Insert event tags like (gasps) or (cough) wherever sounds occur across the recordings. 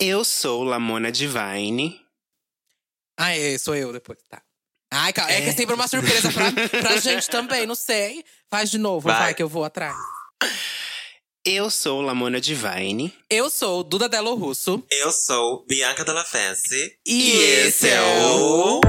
Eu sou Lamona Divine. Ah, é, sou eu depois, tá. Ai, calma, é, que é sempre uma surpresa pra, pra (laughs) gente também, não sei. Faz de novo, vai. Vai. que eu vou atrás. Eu sou Lamona Divine. Eu sou Duda Delo Russo. Eu sou Bianca Della Fancy. E esse é o-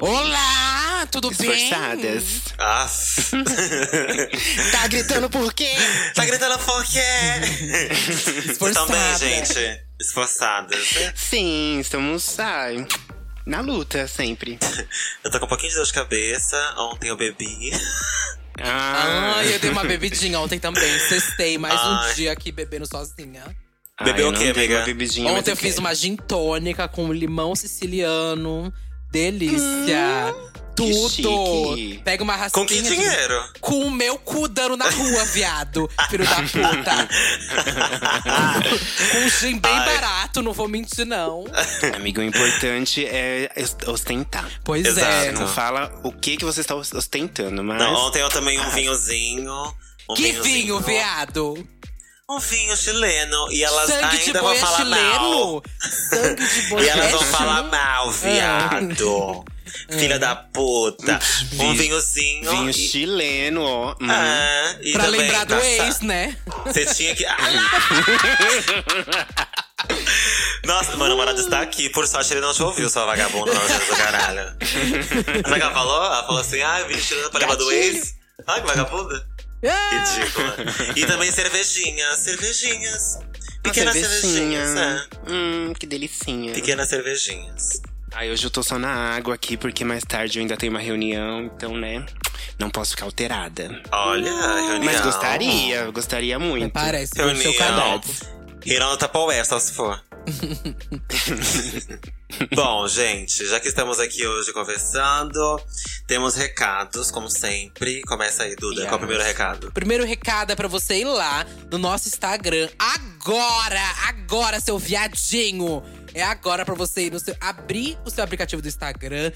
Olá, tudo bem? Esforçadas? Ah, (laughs) Tá gritando por quê? tá gritando por quê? Bem, Esforçada. gente? Esforçadas. né? Sim, estamos ai, na luta sempre. Eu tô com um pouquinho de dor de cabeça. Ontem eu bebi. Ah, Ai, eu dei uma bebidinha ontem também. Cestei mais um Ai. dia aqui bebendo sozinha. Bebeu eu o quê, amiga? Uma bebidinha, mas Ontem eu fiz uma gin tônica com limão siciliano. Delícia. Tudo. chique. Pega uma raspinha. Com que de- dinheiro? Com o meu cu dando na rua, viado. Filho da puta. (laughs) com um gin bem Ai. barato, não vou mentir, não. Amigo, o importante é ostentar. Pois Exato. é. Não fala o que, que você está ostentando, mas. Não, ontem eu tomei um vinhozinho. Um Que vinhozinho. vinho, viado? Um vinho chileno. E elas Sangue de ainda vão boi é falar mal. chileno? Sangue de boi E elas é vão (laughs) falar chileno? mal, viado. Filha da puta. Um Vi- vinhozinho. Vinho e- chileno, ó. Hum. Ah, e Pra também lembrar do passar- ex, né? Você tinha que. Nossa, meu namorado está aqui. Por sorte, ele não te ouviu, sua vagabunda, do caralho. Sabe o que ela falou? Ela falou assim: ah, eu vim tirando pra lembrar do ex. Ai, que vagabunda. Ah, Ridícula. E também cervejinhas. Cervejinhas. Pequenas cervejinha. cervejinhas, é. Hum, que delicinha. Pequenas cervejinhas. Ai, hoje eu tô só na água aqui, porque mais tarde eu ainda tenho uma reunião, então, né? Não posso ficar alterada. Olha, reunião. Mas gostaria, gostaria muito. Parece foi o seu Reunião. cadáver. Irão no Tupperware, só se for. (laughs) Bom, gente, já que estamos aqui hoje conversando, temos recados, como sempre. Começa aí, Duda. Qual é o primeiro recado? Primeiro recado é pra você ir lá no nosso Instagram agora, agora, seu viadinho. É agora pra você ir no seu abrir o seu aplicativo do Instagram,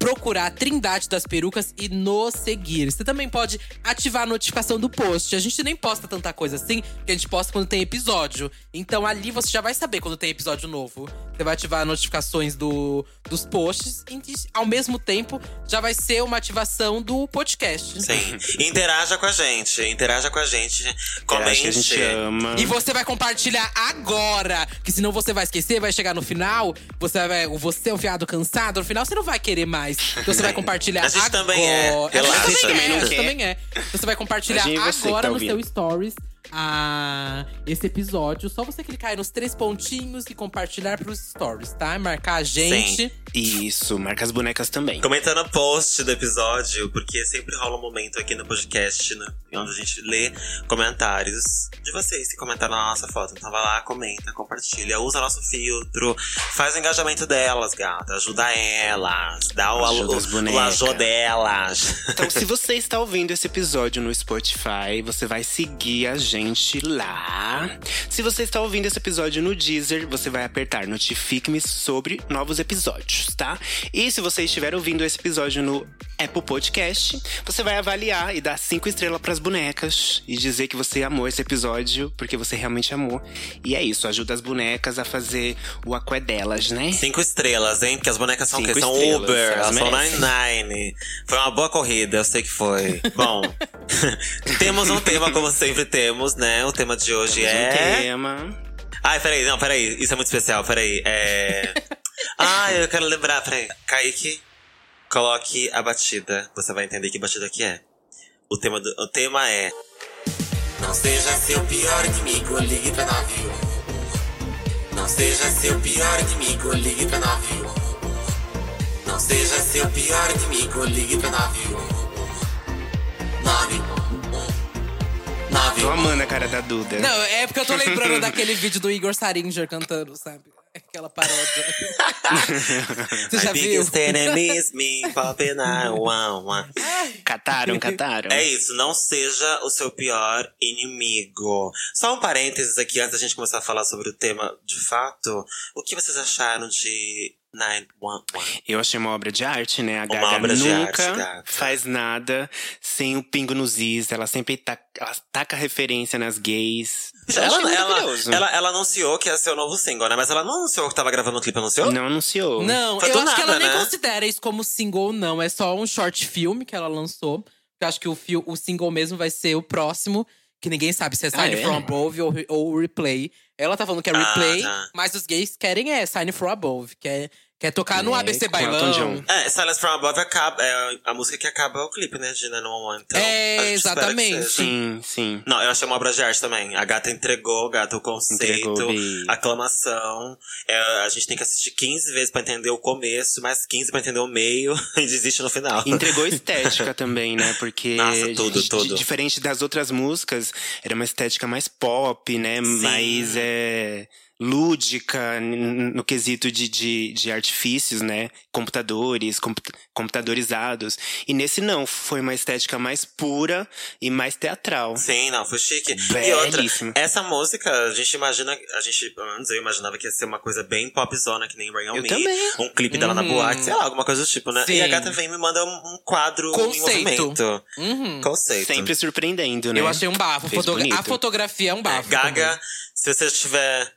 procurar a Trindade das Perucas e nos seguir. Você também pode ativar a notificação do post. A gente nem posta tanta coisa assim, que a gente posta quando tem episódio. Então ali você já vai saber quando tem episódio novo. Você vai ativar as notificações do, dos posts e ao mesmo tempo já vai ser uma ativação do podcast. Sim. Interaja com a gente. Interaja com a gente. Comente. a gente ama. E você vai compartilhar agora. Que senão você vai esquecer, vai chegar no final. Você vai. Você é um fiado cansado, no final você não vai querer mais. Então você vai compartilhar A gente agora. também é. Você Relaxa. também, Também é, quer. também é. Você vai compartilhar que agora tá no seu stories. A esse episódio, só você clicar aí nos três pontinhos e compartilhar pros stories, tá? Marcar a gente. Isso, marca as bonecas também. Comenta no post do episódio, porque sempre rola um momento aqui no podcast, né? Onde a gente lê comentários de vocês que comentaram na nossa foto. Então vai lá, comenta, compartilha, usa nosso filtro, faz o engajamento delas, gata. Ajuda elas, dá o, Ajuda o, as o delas. Então, se (laughs) você está ouvindo esse episódio no Spotify, você vai seguir a gente lá. Se você está ouvindo esse episódio no Deezer, você vai apertar notifique-me sobre novos episódios, tá? E se você estiver ouvindo esse episódio no Apple Podcast, você vai avaliar e dar cinco estrelas pras bonecas e dizer que você amou esse episódio, porque você realmente amou. E é isso, ajuda as bonecas a fazer o aqué delas, né? Cinco estrelas, hein? Porque as bonecas são? Cinco São estrelas, Uber, elas elas são merecem. Nine. Foi uma boa corrida, eu sei que foi. (laughs) Bom, (laughs) temos um tema, como sempre temos, né? O tema de hoje Temos um é. tema. Ai, peraí, não, peraí. Isso é muito especial, peraí. É. (laughs) Ai, eu quero lembrar, peraí. Kaique, coloque a batida. Você vai entender que batida que é. O tema, do, o tema é. Não seja seu pior inimigo, ligue pra 91. Não seja seu pior inimigo, ligue pra 91. Não seja seu pior inimigo, ligue pra 91. 91. Tô 91. amando a cara da Duda. Não, é porque eu tô lembrando daquele vídeo do Igor Saringer cantando, sabe? Aquela paródia. (laughs) Você já viu? biggest enemy is me popping out, wow, wow. Cataram, cataram. É isso, não seja o seu pior inimigo. Só um parênteses aqui antes da gente começar a falar sobre o tema de fato. O que vocês acharam de 911? Eu achei uma obra de arte, né? A Uma Gaga obra de nunca arte, gata. faz nada sem o pingo nos is. Ela sempre taca, ela taca referência nas gays. Eu Ela, ela, ela, ela anunciou que ia ser o novo single, né? Mas ela não anunciou que tava gravando o clipe, anunciou? Não anunciou. Não, Foi eu acho que ela nada, nem né? considera isso como single, não. É só um short film que ela lançou. Eu acho que o, fio- o single mesmo vai ser o próximo. Que ninguém sabe se é Ah, Sign é? From Above ou, ou Replay. Ela tá falando que é Ah, Replay, tá. mas os gays querem é Sign From Above. Quer, quer tocar no É, ABC com Elton Bailão. John. É, Silence from Above acaba, é a música que acaba o clipe, né? De 911. Então, É, exatamente. Sim, sim. Não, eu achei uma obra de arte também. A gata entregou, gata, o conceito, Entregou, aclamação. É, a gente tem que assistir 15 vezes pra entender o começo, mais 15 pra entender o meio (laughs) e desiste no final. Entregou (laughs) estética também, né? Porque. Nossa, tudo, tudo. Diferente das outras músicas, era uma estética mais pop, né? Mais é, lúdica no quesito de, de, de artifícios, né? Computadores, compu- computadorizados. E nesse não, foi uma estética mais pura e mais teatral. Sim, não, foi chique. E outra, Belíssimo. essa música, a gente imagina, a gente, antes eu imaginava que ia ser uma coisa bem popzona, que nem Rain On Eu Me. também. Um clipe dela na Uhum. boate, sei lá, alguma coisa do tipo, né? Sim. E a gata vem e me manda um, um quadro Conceito. em movimento. Uhum. Conceito. Sempre surpreendendo, né? Eu achei um bafo. Bonito. a fotografia é um É, bafo. Gaga, se você estiver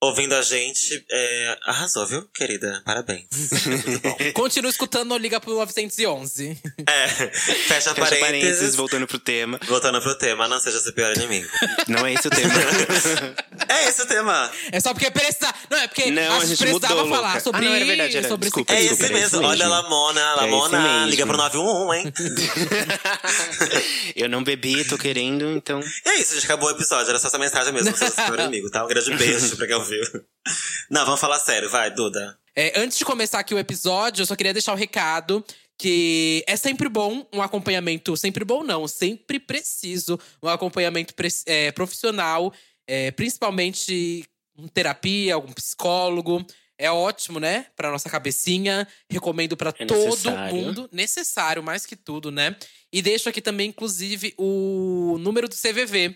ouvindo a gente, é, arrasou, viu, querida? Parabéns. Muito (laughs) bom. Continua escutando ou liga pro 911. É, fecha, Fecha parênteses. parênteses, voltando pro tema. Voltando pro tema, não seja seu pior inimigo. Não é esse o tema. (laughs) é esse o tema. É só porque precisava. Não, é porque Não, a a gente precisava mudou, falar louca. sobre, Ah, não, era verdade, era- sobre desculpa, É esse desculpa, é mesmo. esse Olha, mesmo. Lamona, É Lamona, esse mesmo. liga pro 911, hein? (laughs) Eu não bebi, tô querendo, então. E é isso, gente. Acabou o episódio. Era só essa mensagem mesmo. Seu pior inimigo, tá? Um grande beijo pra quem ouviu. Não, vamos falar sério. Vai, Duda. É, antes de começar aqui o episódio, eu só queria deixar o recado que é sempre bom um acompanhamento. Sempre bom, não, sempre preciso um acompanhamento é, profissional, é, principalmente um terapia, algum psicólogo. É ótimo, né? Pra nossa cabecinha. Recomendo pra É todo necessário. mundo. Necessário, mais que tudo, né? E deixo aqui também, inclusive, o número do CVV,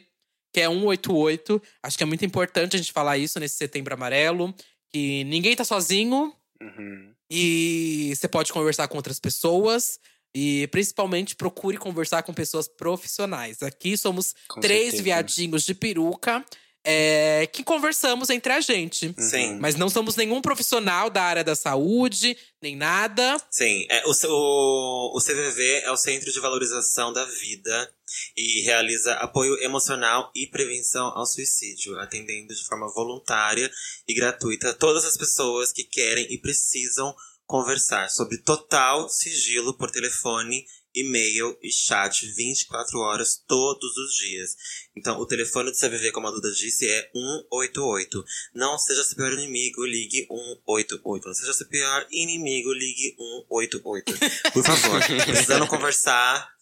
que é 188. Acho que é muito importante a gente falar isso nesse setembro amarelo. Que ninguém tá sozinho, Uhum. e você pode conversar com outras pessoas. E principalmente procure conversar com pessoas profissionais. Aqui somos Com três certeza. viadinhos de peruca é, que conversamos entre a gente. Sim. Mas não somos nenhum profissional da área da saúde, nem nada. Sim, é, o, o CVV é o Centro de Valorização da Vida e realiza apoio emocional e prevenção ao suicídio, atendendo de forma voluntária e gratuita todas as pessoas que querem e precisam conversar sobre total sigilo por telefone, e-mail e chat 24 horas todos os dias. Então, o telefone do CVV, como a Duda disse, é 188. Não seja seu pior inimigo, ligue 188. Não seja seu pior inimigo, ligue 188. Por favor, (laughs) precisando conversar.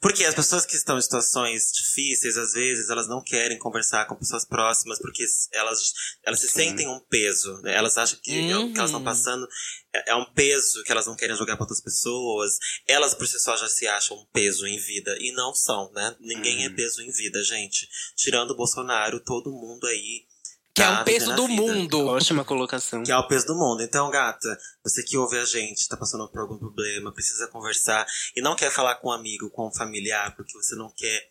Porque as pessoas que estão em situações difíceis, às vezes, elas não querem conversar com pessoas próximas, porque elas, elas se sentem um peso, né? Elas acham que o que elas estão Uhum. passando é, é um peso que elas não querem jogar para outras pessoas. Elas, por si só, já se acham um peso em vida. E não são, né? Ninguém é Uhum. peso em vida, gente. Tirando o Bolsonaro, todo mundo aí. Que é um peso do vida. mundo. Ótima colocação. Que é o peso do mundo. Então, gata, você que ouve a gente, tá passando por algum problema, precisa conversar e não quer falar com um amigo, com um familiar, porque você não quer,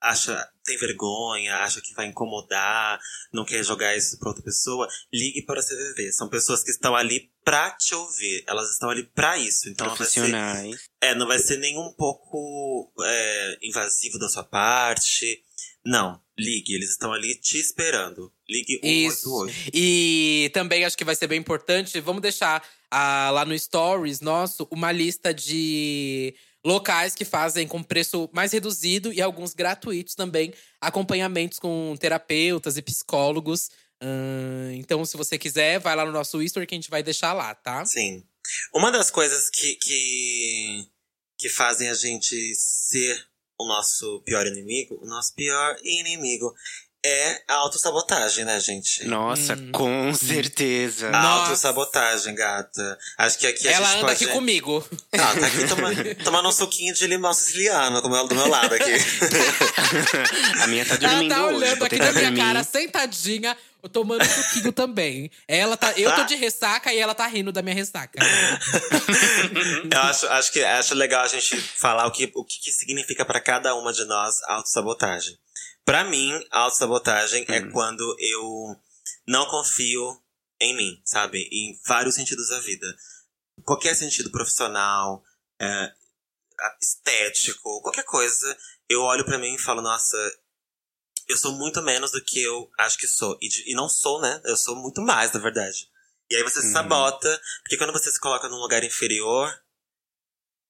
acha, tem vergonha, acha que vai incomodar, não quer jogar isso pra outra pessoa, ligue para a CVV. São pessoas que estão ali pra te ouvir. Elas estão ali pra isso. Então, não vai ser, Profissionais. é, não vai ser nem um pouco é, invasivo da sua parte. Não, ligue, eles estão ali te esperando. Ligue Isso. 188. E também acho que vai ser bem importante. Vamos deixar ah, lá no Stories nosso uma lista de locais que fazem com preço mais reduzido e alguns gratuitos também. Acompanhamentos com terapeutas e psicólogos. Ahn, então, se você quiser, vai lá no nosso History que a gente vai deixar lá, tá? Sim. Uma das coisas que, que, que fazem a gente ser o nosso pior inimigo, o nosso pior inimigo é a autossabotagem, né, gente? Nossa, com certeza. A autossabotagem, gata. Acho que aqui a Ela gente anda pode... aqui comigo. Ah, tá aqui toma- tomando um suquinho de limão siciliano do meu, do meu lado aqui. (laughs) a minha tá Ela dormindo tá hoje. olhando aqui botei na minha cara, sentadinha, eu tomando suquinho também. Ela tá, eu tô de ressaca e ela tá rindo da minha ressaca. (laughs) Eu acho, acho, que, acho legal a gente falar o que, o que, que significa pra cada uma de nós autossabotagem. Pra mim, autossabotagem é quando eu não confio em mim, sabe? Em vários sentidos da vida. Qualquer sentido profissional, é, estético, qualquer coisa, eu olho pra mim e falo, nossa, eu sou muito menos do que eu acho que sou. E, de- e não sou, né? Eu sou muito mais, na verdade. E aí você se Uhum. sabota, porque quando você se coloca num lugar inferior,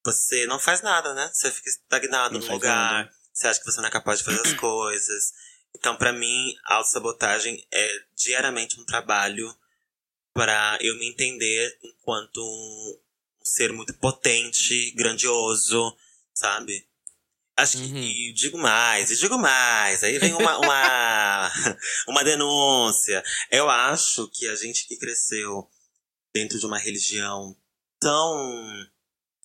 você não faz nada, né? Você fica estagnado Não no lugar, nada. você acha que você não é capaz de fazer as (clears throat) coisas. Então, pra mim, a autossabotagem é diariamente um trabalho pra eu me entender enquanto um ser muito potente, grandioso, sabe? Acho que Uhum. e digo mais, e digo mais. Aí vem uma, uma, (laughs) uma denúncia. Eu acho que a gente que cresceu dentro de uma religião tão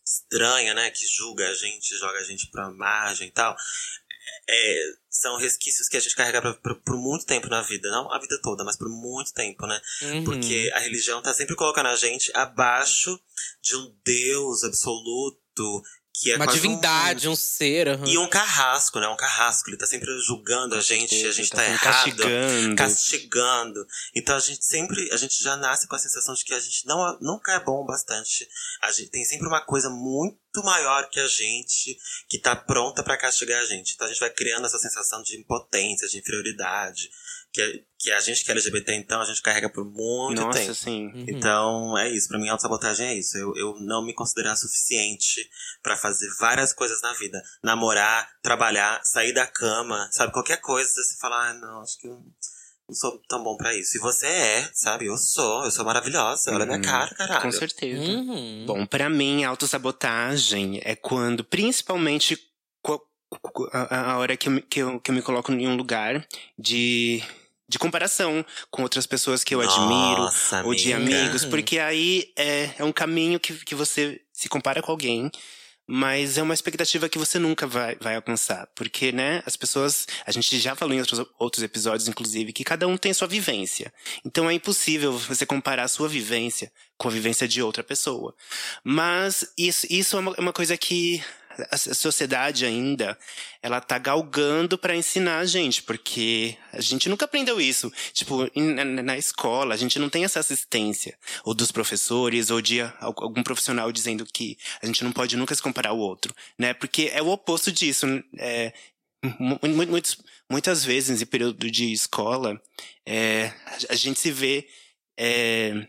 estranha, né? Que julga a gente, joga a gente pra margem e tal. é, são resquícios que a gente carrega pra- pra- por muito tempo na vida. Não a vida toda, mas por muito tempo, né? Uhum. Porque a religião tá sempre colocando a gente abaixo de um Deus absoluto que é Uma quase um- divindade, um ser. aham. e um carrasco, né? Um carrasco. Ele tá sempre julgando a gente, a gente tá, sempre errado. castigando. Castigando. Então a gente sempre, a gente já nasce com a sensação de que a gente não, nunca é bom o bastante. A gente tem sempre uma coisa muito maior que a gente que tá pronta pra castigar a gente. Então a gente vai criando essa sensação de impotência, de inferioridade. Que, que a gente que é LGBT, então, a gente carrega por muito Nossa, tempo. sim. Uhum. Então, é isso. Pra mim, autossabotagem é isso. Eu, eu não me considerar suficiente pra fazer várias coisas na vida. Namorar, trabalhar, sair da cama, sabe? Qualquer coisa, você fala, ah, não, acho que eu não sou tão bom pra isso. E você é, sabe? Eu sou, eu sou maravilhosa. Olha a minha Uhum. cara, caralho. Com certeza. Uhum. Bom, pra mim, autossabotagem é quando, principalmente, a, a hora que eu, que, eu, que eu me coloco em um lugar de, de comparação com outras pessoas que eu admiro, Nossa, ou de amigos, porque aí é, é um caminho que, que você se compara com alguém. Mas é uma expectativa que você nunca vai, vai alcançar. Porque, né, as pessoas. A gente já falou em outros, outros episódios, inclusive, que cada um tem sua vivência. Então é impossível você comparar a sua vivência com a vivência de outra pessoa. Mas isso, isso é uma, é uma coisa que a sociedade ainda ela tá galgando para ensinar a gente, porque a gente nunca aprendeu isso. Tipo, na, escola, a gente não tem essa assistência, ou dos professores, ou de al- algum profissional dizendo que a gente não pode nunca se comparar ao outro, né? Porque é o oposto disso. É, mu- mu- muitos, muitas vezes, em período de escola, é, a, a gente se vê é,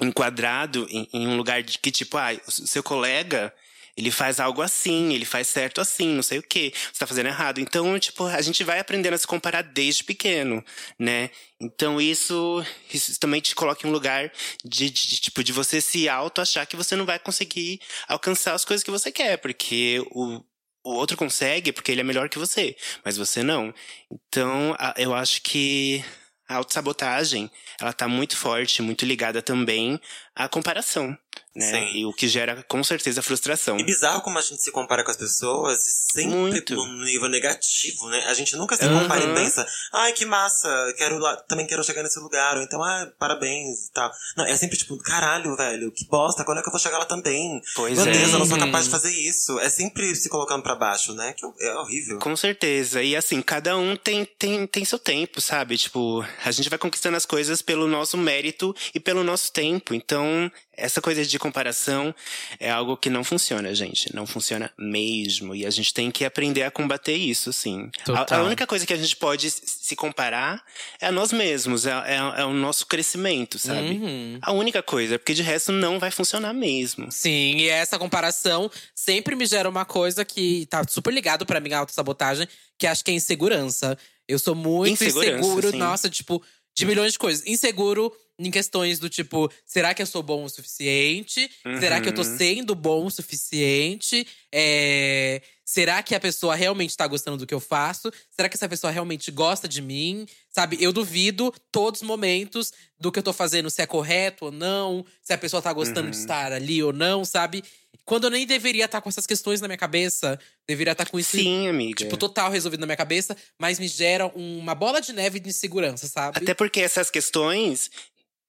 enquadrado em, em um lugar de que, tipo, ah, o seu colega ele faz algo assim, ele faz certo assim, não sei o que, você tá fazendo errado. Então, tipo, a gente vai aprendendo a se comparar desde pequeno, né? Então isso, isso também te coloca em um lugar de, de, de, tipo, de você se auto achar que você não vai conseguir alcançar as coisas que você quer, porque o, o outro consegue porque ele é melhor que você, mas você não. Então, a- eu acho que a autossabotagem, ela tá muito forte, muito ligada também à comparação, né? Sim. E o que gera, com certeza, frustração. E bizarro como a gente se compara com as pessoas e sempre Muito. num nível negativo, né? A gente nunca se Aham. compara e pensa, ai, que massa, quero lá, também quero chegar nesse lugar, ou então, ah, parabéns e tal. Não, é sempre tipo, caralho, velho, que bosta, quando é que eu vou chegar lá também? Pois Meu é. Deus, eu não sou Uhum. capaz de fazer isso. É sempre se colocando pra baixo, né? Que é horrível. Com certeza. E assim, cada um tem, tem, tem seu tempo, sabe? Tipo, a gente vai conquistando as coisas pelo nosso mérito e pelo nosso tempo. Então, essa coisa de comparação é algo que não funciona, gente. Não funciona mesmo. E a gente tem que aprender a combater isso, sim. A, a única coisa que a gente pode se comparar é a nós mesmos, é, é, é o nosso crescimento, sabe? Uhum. A única coisa, porque de resto não vai funcionar mesmo. Sim, e essa comparação sempre me gera uma coisa que tá super ligado pra mim, a autossabotagem, que acho que é insegurança. Eu sou muito inseguro, sim. nossa, tipo, de milhões de coisas. Inseguro em questões do tipo, será que eu sou bom o suficiente? Será que eu tô Uhum. sendo bom o suficiente? É, Será que a pessoa realmente tá gostando do que eu faço? Será que essa pessoa realmente gosta de mim? Sabe, eu duvido todos os momentos do que eu tô fazendo, se é correto ou não, se a pessoa tá gostando de Uhum. estar ali ou não, sabe? Quando eu nem deveria estar com essas questões na minha cabeça, deveria estar com isso Sim, amiga. Tipo, total resolvido na minha cabeça, mas me gera uma bola de neve de insegurança, sabe? Até porque essas questões.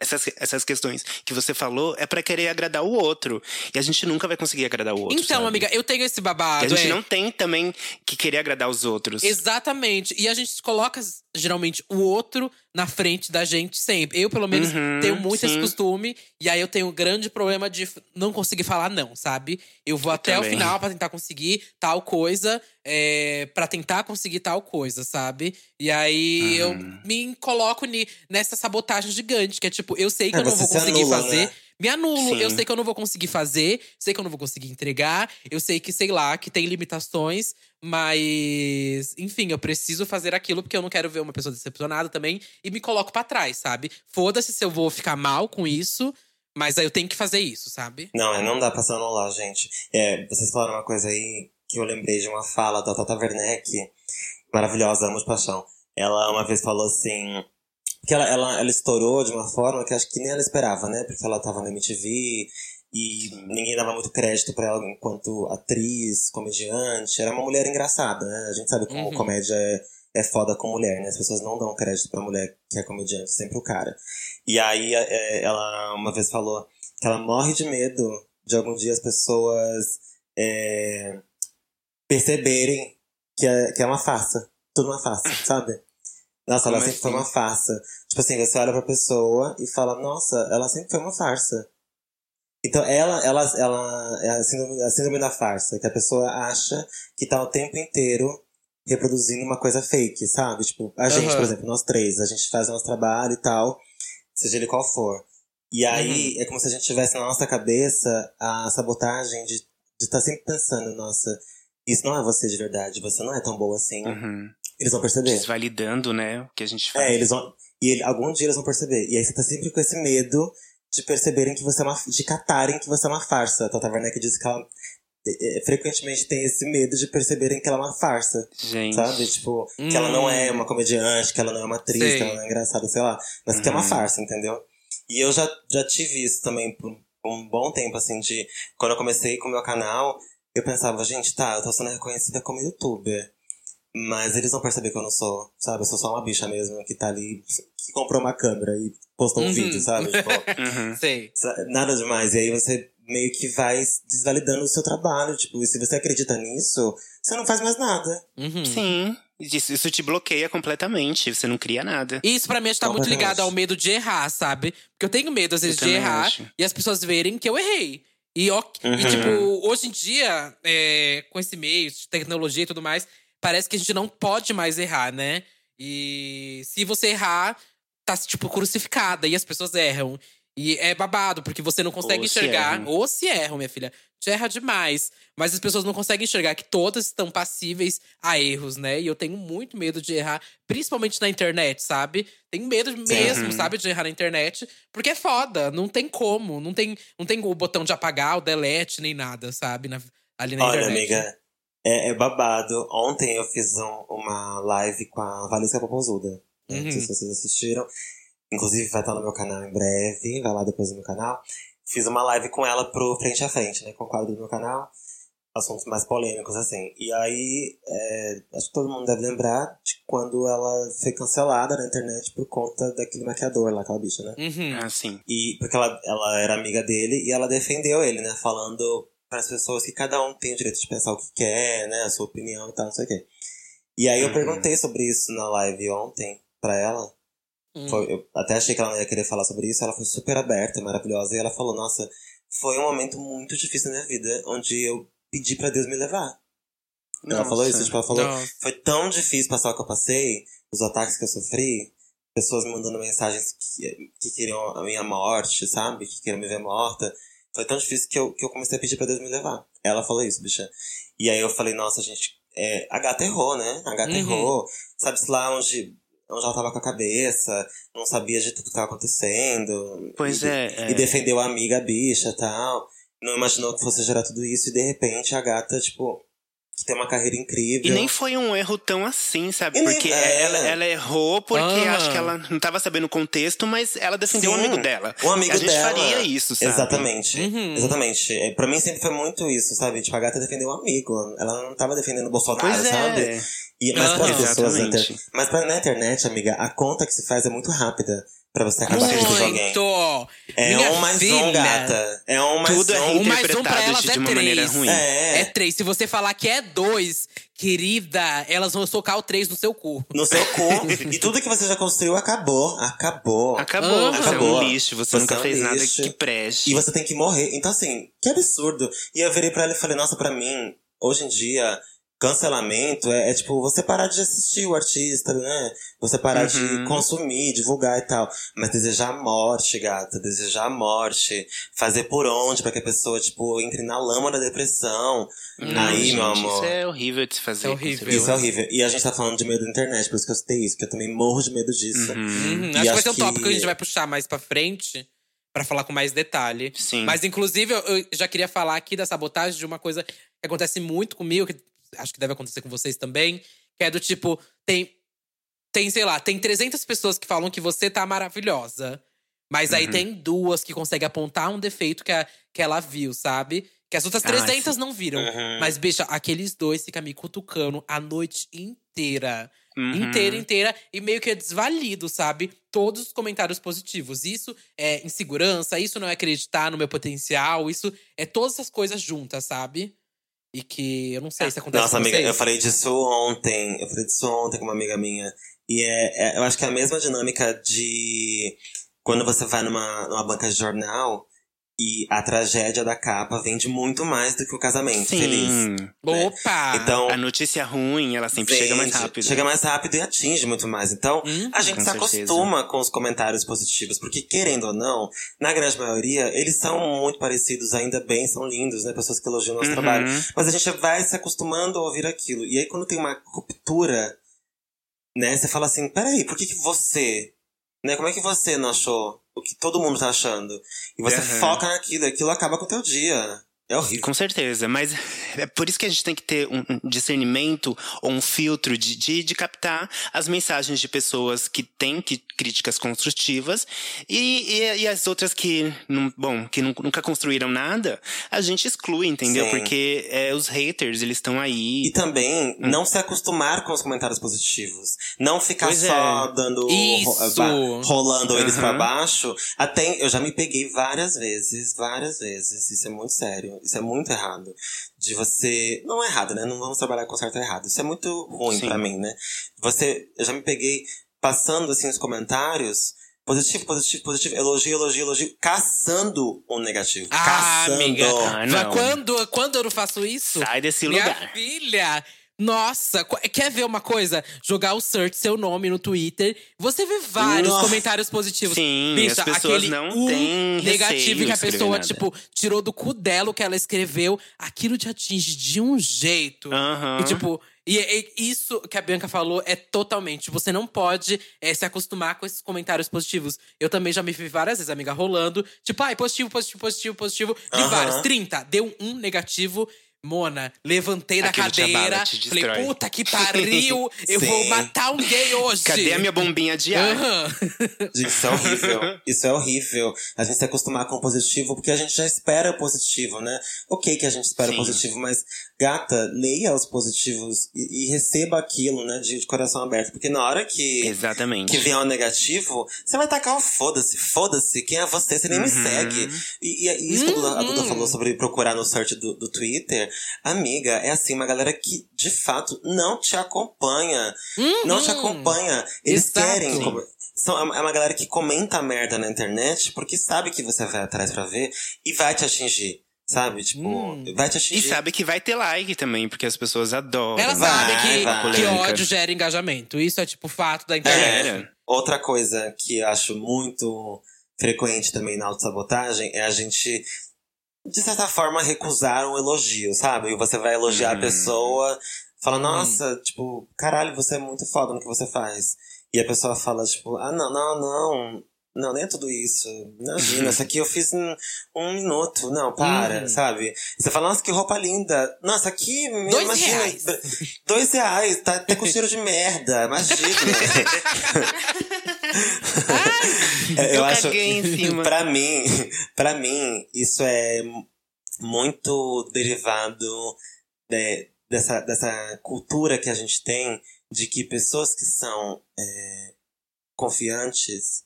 Essas, essas questões que você falou é pra querer agradar o outro. E a gente nunca vai conseguir agradar o outro. então, sabe? amiga, eu tenho esse E babado. a gente é. não tem também que querer agradar os outros. Exatamente. E a gente coloca, geralmente, o outro na frente da gente sempre. Eu, pelo menos, Uhum, tenho muito esse sim. costume. E aí eu tenho um grande problema de não conseguir falar não, sabe? Eu vou Eu até também. o final pra tentar conseguir tal coisa. É, para tentar conseguir tal coisa, sabe? E aí eu Uhum. me coloco ni- nessa sabotagem gigante. Que é tipo, eu sei que É, eu não vou se conseguir anula, fazer. né? Me anulo. Sim. Eu sei que eu não vou conseguir fazer, sei que eu não vou conseguir entregar, eu sei que, sei lá, que tem limitações, mas. Enfim, eu preciso fazer aquilo porque eu não quero ver uma pessoa decepcionada também e me coloco pra trás, sabe? Foda-se se eu vou ficar mal com isso, mas aí eu tenho que fazer isso, sabe? Não, é, não dá pra se anular, gente. É, vocês falaram uma coisa aí que eu lembrei de uma fala da Tata Werneck, maravilhosa, amo de paixão. Ela uma vez falou assim. Que ela, ela, ela estourou de uma forma que acho que nem ela esperava, né? Porque ela tava na MTV e ninguém dava muito crédito pra ela enquanto atriz, comediante. Era uma mulher engraçada, né? A gente sabe como Uhum. comédia é, é foda com mulher, né? As pessoas não dão crédito pra mulher que é comediante, sempre o cara. E aí é, ela uma vez falou que ela morre de medo de algum dia as pessoas é, perceberem que é, que é uma farsa. Tudo uma farsa, sabe? Nossa, ela Como sempre foi assim? uma farsa. Tipo assim, você olha pra pessoa e fala, nossa, ela sempre foi uma farsa. Então ela, ela, ela é a síndrome, a síndrome da farsa, que a pessoa acha que tá o tempo inteiro reproduzindo uma coisa fake, sabe? Tipo, a gente, Aham. por exemplo, nós três, a gente faz o nosso trabalho e tal, seja ele qual for. E aí Uhum. é como se a gente tivesse na nossa cabeça a sabotagem de estar tá sempre pensando, nossa, isso não é você de verdade, você não é tão boa assim. Uhum. Eles vão perceber. Desvalidando, né? O que a gente faz. É, eles vão. E ele- algum dia eles vão perceber. E aí você tá sempre com esse medo de perceberem que você é uma. de catarem que você é uma farsa. A Tata Werneck disse que ela é, é, frequentemente tem esse medo de perceberem que ela é uma farsa. Gente. Sabe? Tipo, que ela não é Hum. uma comediante, que ela não é uma atriz, Sei. que ela não é engraçada, sei lá. Mas que é uma Uhum. farsa, entendeu? E eu já, já tive isso também por um bom tempo, assim, de. Quando eu comecei com o meu canal, eu pensava, gente, tá, eu tô sendo reconhecida como youtuber. Mas eles vão perceber que eu não sou, sabe? Eu sou só uma bicha mesmo que tá ali, que comprou uma câmera e postou um Uhum. vídeo, sabe? (laughs) Tipo, Uhum. Sei. nada demais. E aí você meio que vai desvalidando o seu trabalho. Tipo, e se você acredita nisso, você não faz mais nada. Uhum. Sim. Isso, isso te bloqueia completamente. Você não cria nada. Isso pra mim tá muito ligado ao medo de errar, sabe? Porque eu tenho medo, às vezes, Eu de errar acho. e as pessoas verem que eu errei. E, e, Uhum. tipo, hoje em dia, é, com esse meio tecnologia e tudo mais, parece que a gente não pode mais errar, né? E se você errar, tá, tipo, crucificada e as pessoas erram. E é babado, porque você não consegue Ou se enxergar. erram. Ou se erram, minha filha. Te erra demais. Mas as pessoas não conseguem enxergar que todas estão passíveis a erros, né? E eu tenho muito medo de errar, principalmente na internet, sabe? Tenho medo mesmo, Uhum. sabe, de errar na internet. Porque é foda, não tem como. Não tem, não tem o botão de apagar, o delete, nem nada, sabe? Na- ali na Olha, internet. amiga, é, é babado. Ontem eu fiz um- uma live com a Valesca Popozuda. né? Não sei Uhum. se vocês assistiram. Inclusive vai estar no meu canal em breve. Vai lá depois no meu canal. Fiz uma live com ela pro Frente a Frente, né? Com o quadro do meu canal. Assuntos mais polêmicos, assim. E aí, é, acho que todo mundo deve lembrar de quando ela foi cancelada na internet por conta daquele maquiador lá, aquela bicha, né? Uhum. Ah, sim. E porque ela, ela era amiga dele e ela defendeu ele, né? Falando para as pessoas que cada um tem o direito de pensar o que quer, né? A sua opinião e tal, não sei o quê. E aí eu Uhum. perguntei sobre isso na live ontem pra ela. Uhum. Foi- eu até achei que ela não ia querer falar sobre isso. Ela foi super aberta, maravilhosa. E ela falou: Nossa, foi um momento muito difícil na minha vida, onde eu pedi pra Deus me levar. Ela Nossa. falou isso, tipo, ela falou: Nossa. foi tão difícil passar o que eu passei, os ataques que eu sofri, pessoas me mandando mensagens que, que queriam a minha morte, sabe? Que queriam me ver morta. Foi tão difícil que eu, que eu comecei a pedir pra Deus me levar. Ela falou isso, bicha. E aí eu falei, nossa, gente, é, a gata errou, né? A gata Uhum. errou. Sabe-se lá onde. onde ela tava com a cabeça, não sabia de tudo que tava acontecendo. Pois e, é, é. E defendeu a amiga a bicha e tal. Não imaginou que fosse gerar tudo isso, e de repente a gata, tipo, tem uma carreira incrível. E nem foi um erro tão assim, sabe? E nem- Porque é. ela, ela errou porque Ah. acho que ela não tava sabendo o contexto, mas ela defendeu o Sim, amigo dela. O amigo a gente dela. faria isso, sabe? Exatamente. Uhum. Exatamente. É, pra mim sempre foi muito isso, sabe? Tipo, a gata defendeu o amigo. Ela não tava defendendo o Bolsonaro, Pois é. E, mas para pessoas na Exatamente. internet. Mas pra, na internet, amiga, a conta que se faz é muito rápida pra você acabar com de alguém. Muito! É Minha um mais um, filha. gata. É um mais Tudo é um. Um mais um pra interpretado elas de, é de uma três. maneira ruim. É. É três. Se você falar que é dois, querida, elas vão socar o três no seu cu. No seu cu. e tudo que você já construiu acabou. Acabou. Acabou, Aham. você é Acabou. um lixo, você, Você nunca é um fez nada lixo. que preste. E você tem que morrer. Então, assim, que absurdo. E eu virei pra ela e falei, nossa, pra mim, hoje em dia, cancelamento é, é, tipo você parar de assistir o artista, né? Você parar de Uhum. consumir, divulgar e tal. Mas desejar a morte, gata. Desejar a morte. Fazer por onde pra que a pessoa, tipo, entre na lama da depressão. Não, Aí, gente, meu amor. Isso é horrível de se fazer. É horrível. Isso é horrível. E a gente tá falando de medo da internet, por isso que eu citei isso, que eu também morro de medo disso. Uhum. Uhum, E acho que vai acho ser um tópico que a gente vai puxar mais pra frente. Pra falar com mais detalhe. Sim. Mas, inclusive, eu- eu já queria falar aqui da sabotagem de uma coisa que acontece muito comigo, que acho que deve acontecer com vocês também. Que é do tipo, tem, tem sei lá, tem 300 pessoas que falam que você tá maravilhosa. Mas aí Uhum. tem duas que conseguem apontar um defeito que, a, que ela viu, sabe? Que as outras Ah, 300 não viram. Uhum. Mas, bicha, aqueles dois ficam me cutucando a noite inteira Uhum. inteira, inteira, e meio que é desvalido, sabe? Todos os comentários positivos. Isso é insegurança, isso não é acreditar no meu potencial, isso é todas essas coisas juntas, sabe? E que eu não sei se acontece Nossa, amiga, vocês. eu falei disso ontem. Eu falei disso ontem com uma amiga minha. E é, é- eu acho que é a mesma dinâmica de quando você vai numa, numa banca de jornal e a tragédia da capa vende muito mais do que o casamento feliz. Sim. Opa! Então, A notícia ruim, ela sempre chega mais vende, rápido. Chega mais rápido e atinge muito mais. Então, Hum, a gente com se certeza. acostuma com os comentários positivos, porque querendo ou não, na grande maioria, eles são muito parecidos, ainda bem, são lindos, né? Pessoas que elogiam o nosso Uhum. trabalho. Mas a gente vai se acostumando a ouvir aquilo. E aí, quando tem uma ruptura, né? Você fala assim, peraí, por que, que você. Né, como é que você não achou o que todo mundo tá achando? E você Aham. foca naquilo, aquilo acaba com o teu dia. É horrível. Com certeza, mas é por isso que a gente tem que ter um discernimento ou um filtro de, de, de captar as mensagens de pessoas que têm que, críticas construtivas e, e, e as outras que, não, bom, que nu- nunca construíram nada, a gente exclui, entendeu? Sim. Porque é, os haters, eles estão E aí. também não se acostumar com os comentários positivos. Não ficar Pois só é. dando Isso. ro- ba- rolando eles Aham. pra baixo. Até eu já me peguei várias vezes, várias vezes. Isso é muito sério. Isso é muito errado. De você. Não é errado, né? Não vamos trabalhar com certo e errado. Isso é muito ruim pra mim, né? Você. Eu já me peguei passando assim os comentários. Positivo, positivo, positivo, elogio, elogio, elogio, caçando um negativo. Ah, caçando. amiga. Ah, Mas não. quando, quando eu não faço isso? Sai desse Minha lugar. filha! Nossa, qu- quer ver uma coisa? Jogar o search, seu nome no Twitter. Você vê vários Nossa. comentários positivos. Sim, Bicha, as pessoas aquele não um têm negativo que a pessoa, tipo, tirou do cu dela o que ela escreveu. Aquilo te atinge de um jeito. Aham. E, tipo, e, e isso que a Bianca falou é totalmente. Você não pode é, se acostumar com esses comentários positivos. Eu também já me vi várias vezes, amiga, rolando. Tipo, ai, positivo, positivo, positivo, positivo. De Aham. vários. 30. Deu um negativo. Mona, levantei da cadeira. abala, te falei, puta que (laughs) pariu! eu vou matar um gay hoje. Cadê a minha bombinha de ar? (laughs) Gente, Isso é horrível. Isso é horrível. A gente se acostumar com o positivo, porque a gente já espera o positivo, né? Ok que a gente espera Sim. o positivo, mas, gata, leia os positivos e, e receba aquilo, né? De, de coração aberto. Porque na hora que, Exatamente. que vier o negativo, você vai tacar o foda-se. Foda-se, quem é você? Você nem me Uhum. segue. E, e é isso que a Duda, a Duda Uhum. falou sobre procurar no search do, do Twitter. Amiga, é assim, uma galera que, de fato, não te acompanha. Não te Uhum. acompanha. Eles Exato. querem. São, é uma galera que comenta merda na internet porque sabe que você vai atrás pra ver e vai te atingir. Sabe? Tipo, Hum. vai te E atingir. sabe que vai ter like também, porque as pessoas adoram. Ela Vai, sabe que, vai. que ódio gera engajamento. Isso é tipo fato da internet. Gera. Outra coisa que eu acho muito frequente também na autossabotagem é a gente, de certa forma, recusar um elogio, sabe? E você vai elogiar Hum. a pessoa, fala, nossa, tipo, caralho, você é muito foda no que você faz. E a pessoa fala, tipo, ah, não, não, não. Não, nem é tudo isso. Imagina, isso aqui eu fiz em um minuto. Não, para, Uhum. sabe? Você fala, nossa, que roupa linda. Nossa, aqui, Dois imagina. reais. Dois reais, tá até com cheiro de merda. Imagina. (laughs) É, eu em (laughs) cima. Pra mim, pra mim, isso é muito derivado de- dessa, dessa cultura que a gente tem de que pessoas que são é, confiantes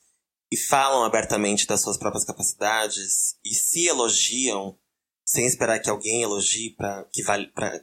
e falam abertamente das suas próprias capacidades e se elogiam sem esperar que alguém elogie para que,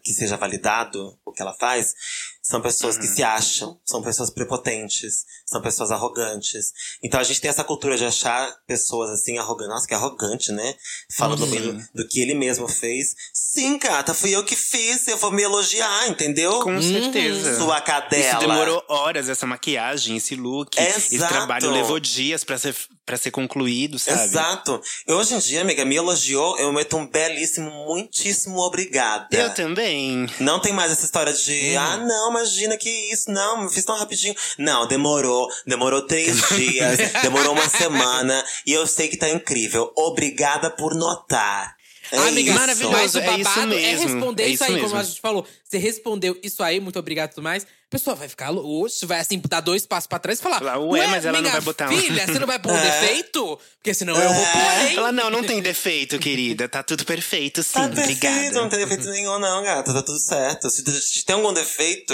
que seja validado o que ela faz, são pessoas que se acham, são pessoas prepotentes, são pessoas arrogantes. Então a gente tem essa cultura de achar pessoas assim arrogantes. Nossa, que arrogante, né? Falando bem do, do que ele mesmo fez. Sim, gata, fui eu que fiz, eu vou me elogiar, entendeu? Com certeza. Sua cadela. Isso demorou horas, essa maquiagem, esse look. Esse Exato. trabalho levou dias pra ser, pra ser concluído, sabe? Exato. Eu, hoje em dia, amiga, me elogiou, eu meto um belíssimo, muitíssimo obrigada. Eu também. Não tem mais essa história de, ah, não, imagina que isso, não, fiz tão rapidinho. Não, demorou, demorou três (laughs) dias, demorou uma semana, e eu sei que tá incrível. Obrigada por notar. É Amiga, isso. maravilhoso. Mas o é isso babado é, mesmo, responder é isso, isso aí, mesmo. como a gente falou. Você respondeu isso aí, muito obrigado e tudo mais. A pessoa vai ficar louca, vai assim, dar dois passos pra trás e falar: Falar, "Ué, mas ela não vai botar um-" Filha, você não vai pôr um (laughs) É. defeito? Porque senão eu vou pôr, hein? Ela, não, não tem defeito, querida. Tá tudo perfeito, sim. Tá perfeito, Obrigada. não tem defeito nenhum, não, gata. Tá tudo certo. Se tem algum defeito,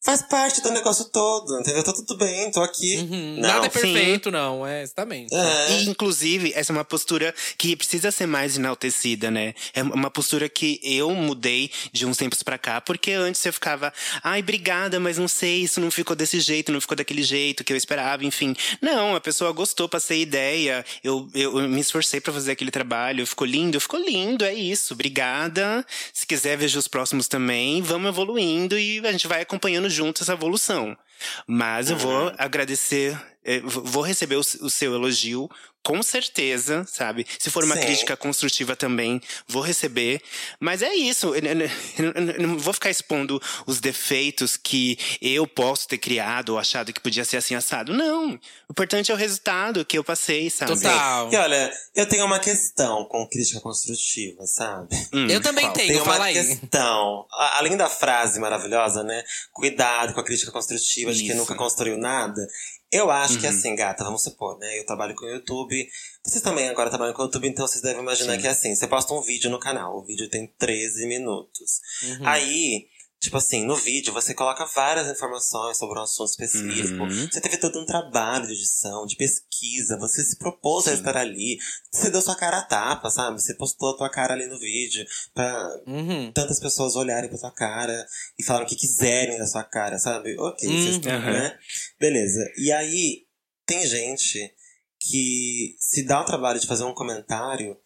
faz parte do negócio todo, entendeu? Tá tudo bem, tô aqui. Uhum, Não, Nada é sim. perfeito, não. É, exatamente. É. E, inclusive, essa é uma postura que precisa ser mais enaltecida, né? É uma postura que eu mudei de uns tempos pra cá, porque antes eu ficava, ai, obrigada, mas não sei, isso não ficou desse jeito, não ficou daquele jeito que eu esperava, enfim. Não, a pessoa gostou, passei ideia, eu, eu, eu me esforcei pra fazer aquele trabalho, ficou lindo, ficou lindo, é isso, obrigada. Se quiser, veja os próximos também, vamos evoluindo e a gente vai acompanhando junto essa evolução. Mas eu vou agradecer, eh, v- vou receber o, seu elogio, com certeza, sabe? Se for uma Sim. crítica construtiva também, vou receber. Mas é isso, eu, não vou ficar expondo os defeitos que eu posso ter criado ou achado que podia ser assim assado. Não. O importante é o resultado que eu passei, sabe? Total. E olha, eu tenho uma questão com crítica construtiva, sabe? Hum, eu também qual? tenho, Tem uma fala aí. questão. A- Além da frase maravilhosa, né? Cuidado com a crítica construtiva de quem Isso. nunca construiu nada. Eu acho que Uhum. assim, gata, vamos supor, né? Eu trabalho com o YouTube. Vocês também agora trabalham com o YouTube, então vocês devem imaginar Sim. que é assim. Você posta um vídeo no canal. O vídeo tem 13 minutos. Uhum. Aí, tipo assim, no vídeo você coloca várias informações sobre um assunto específico. Uhum. Você teve todo um trabalho de edição, de pesquisa. Você se propôs a Sim. estar ali. Você deu sua cara a tapa, sabe? Você postou a tua cara ali no vídeo. Pra Uhum. tantas pessoas olharem pra sua cara e falarem o que quiserem da sua cara, sabe? Ok, Hum, vocês estão, né? Beleza. E aí, tem gente que se dá o trabalho de fazer um comentário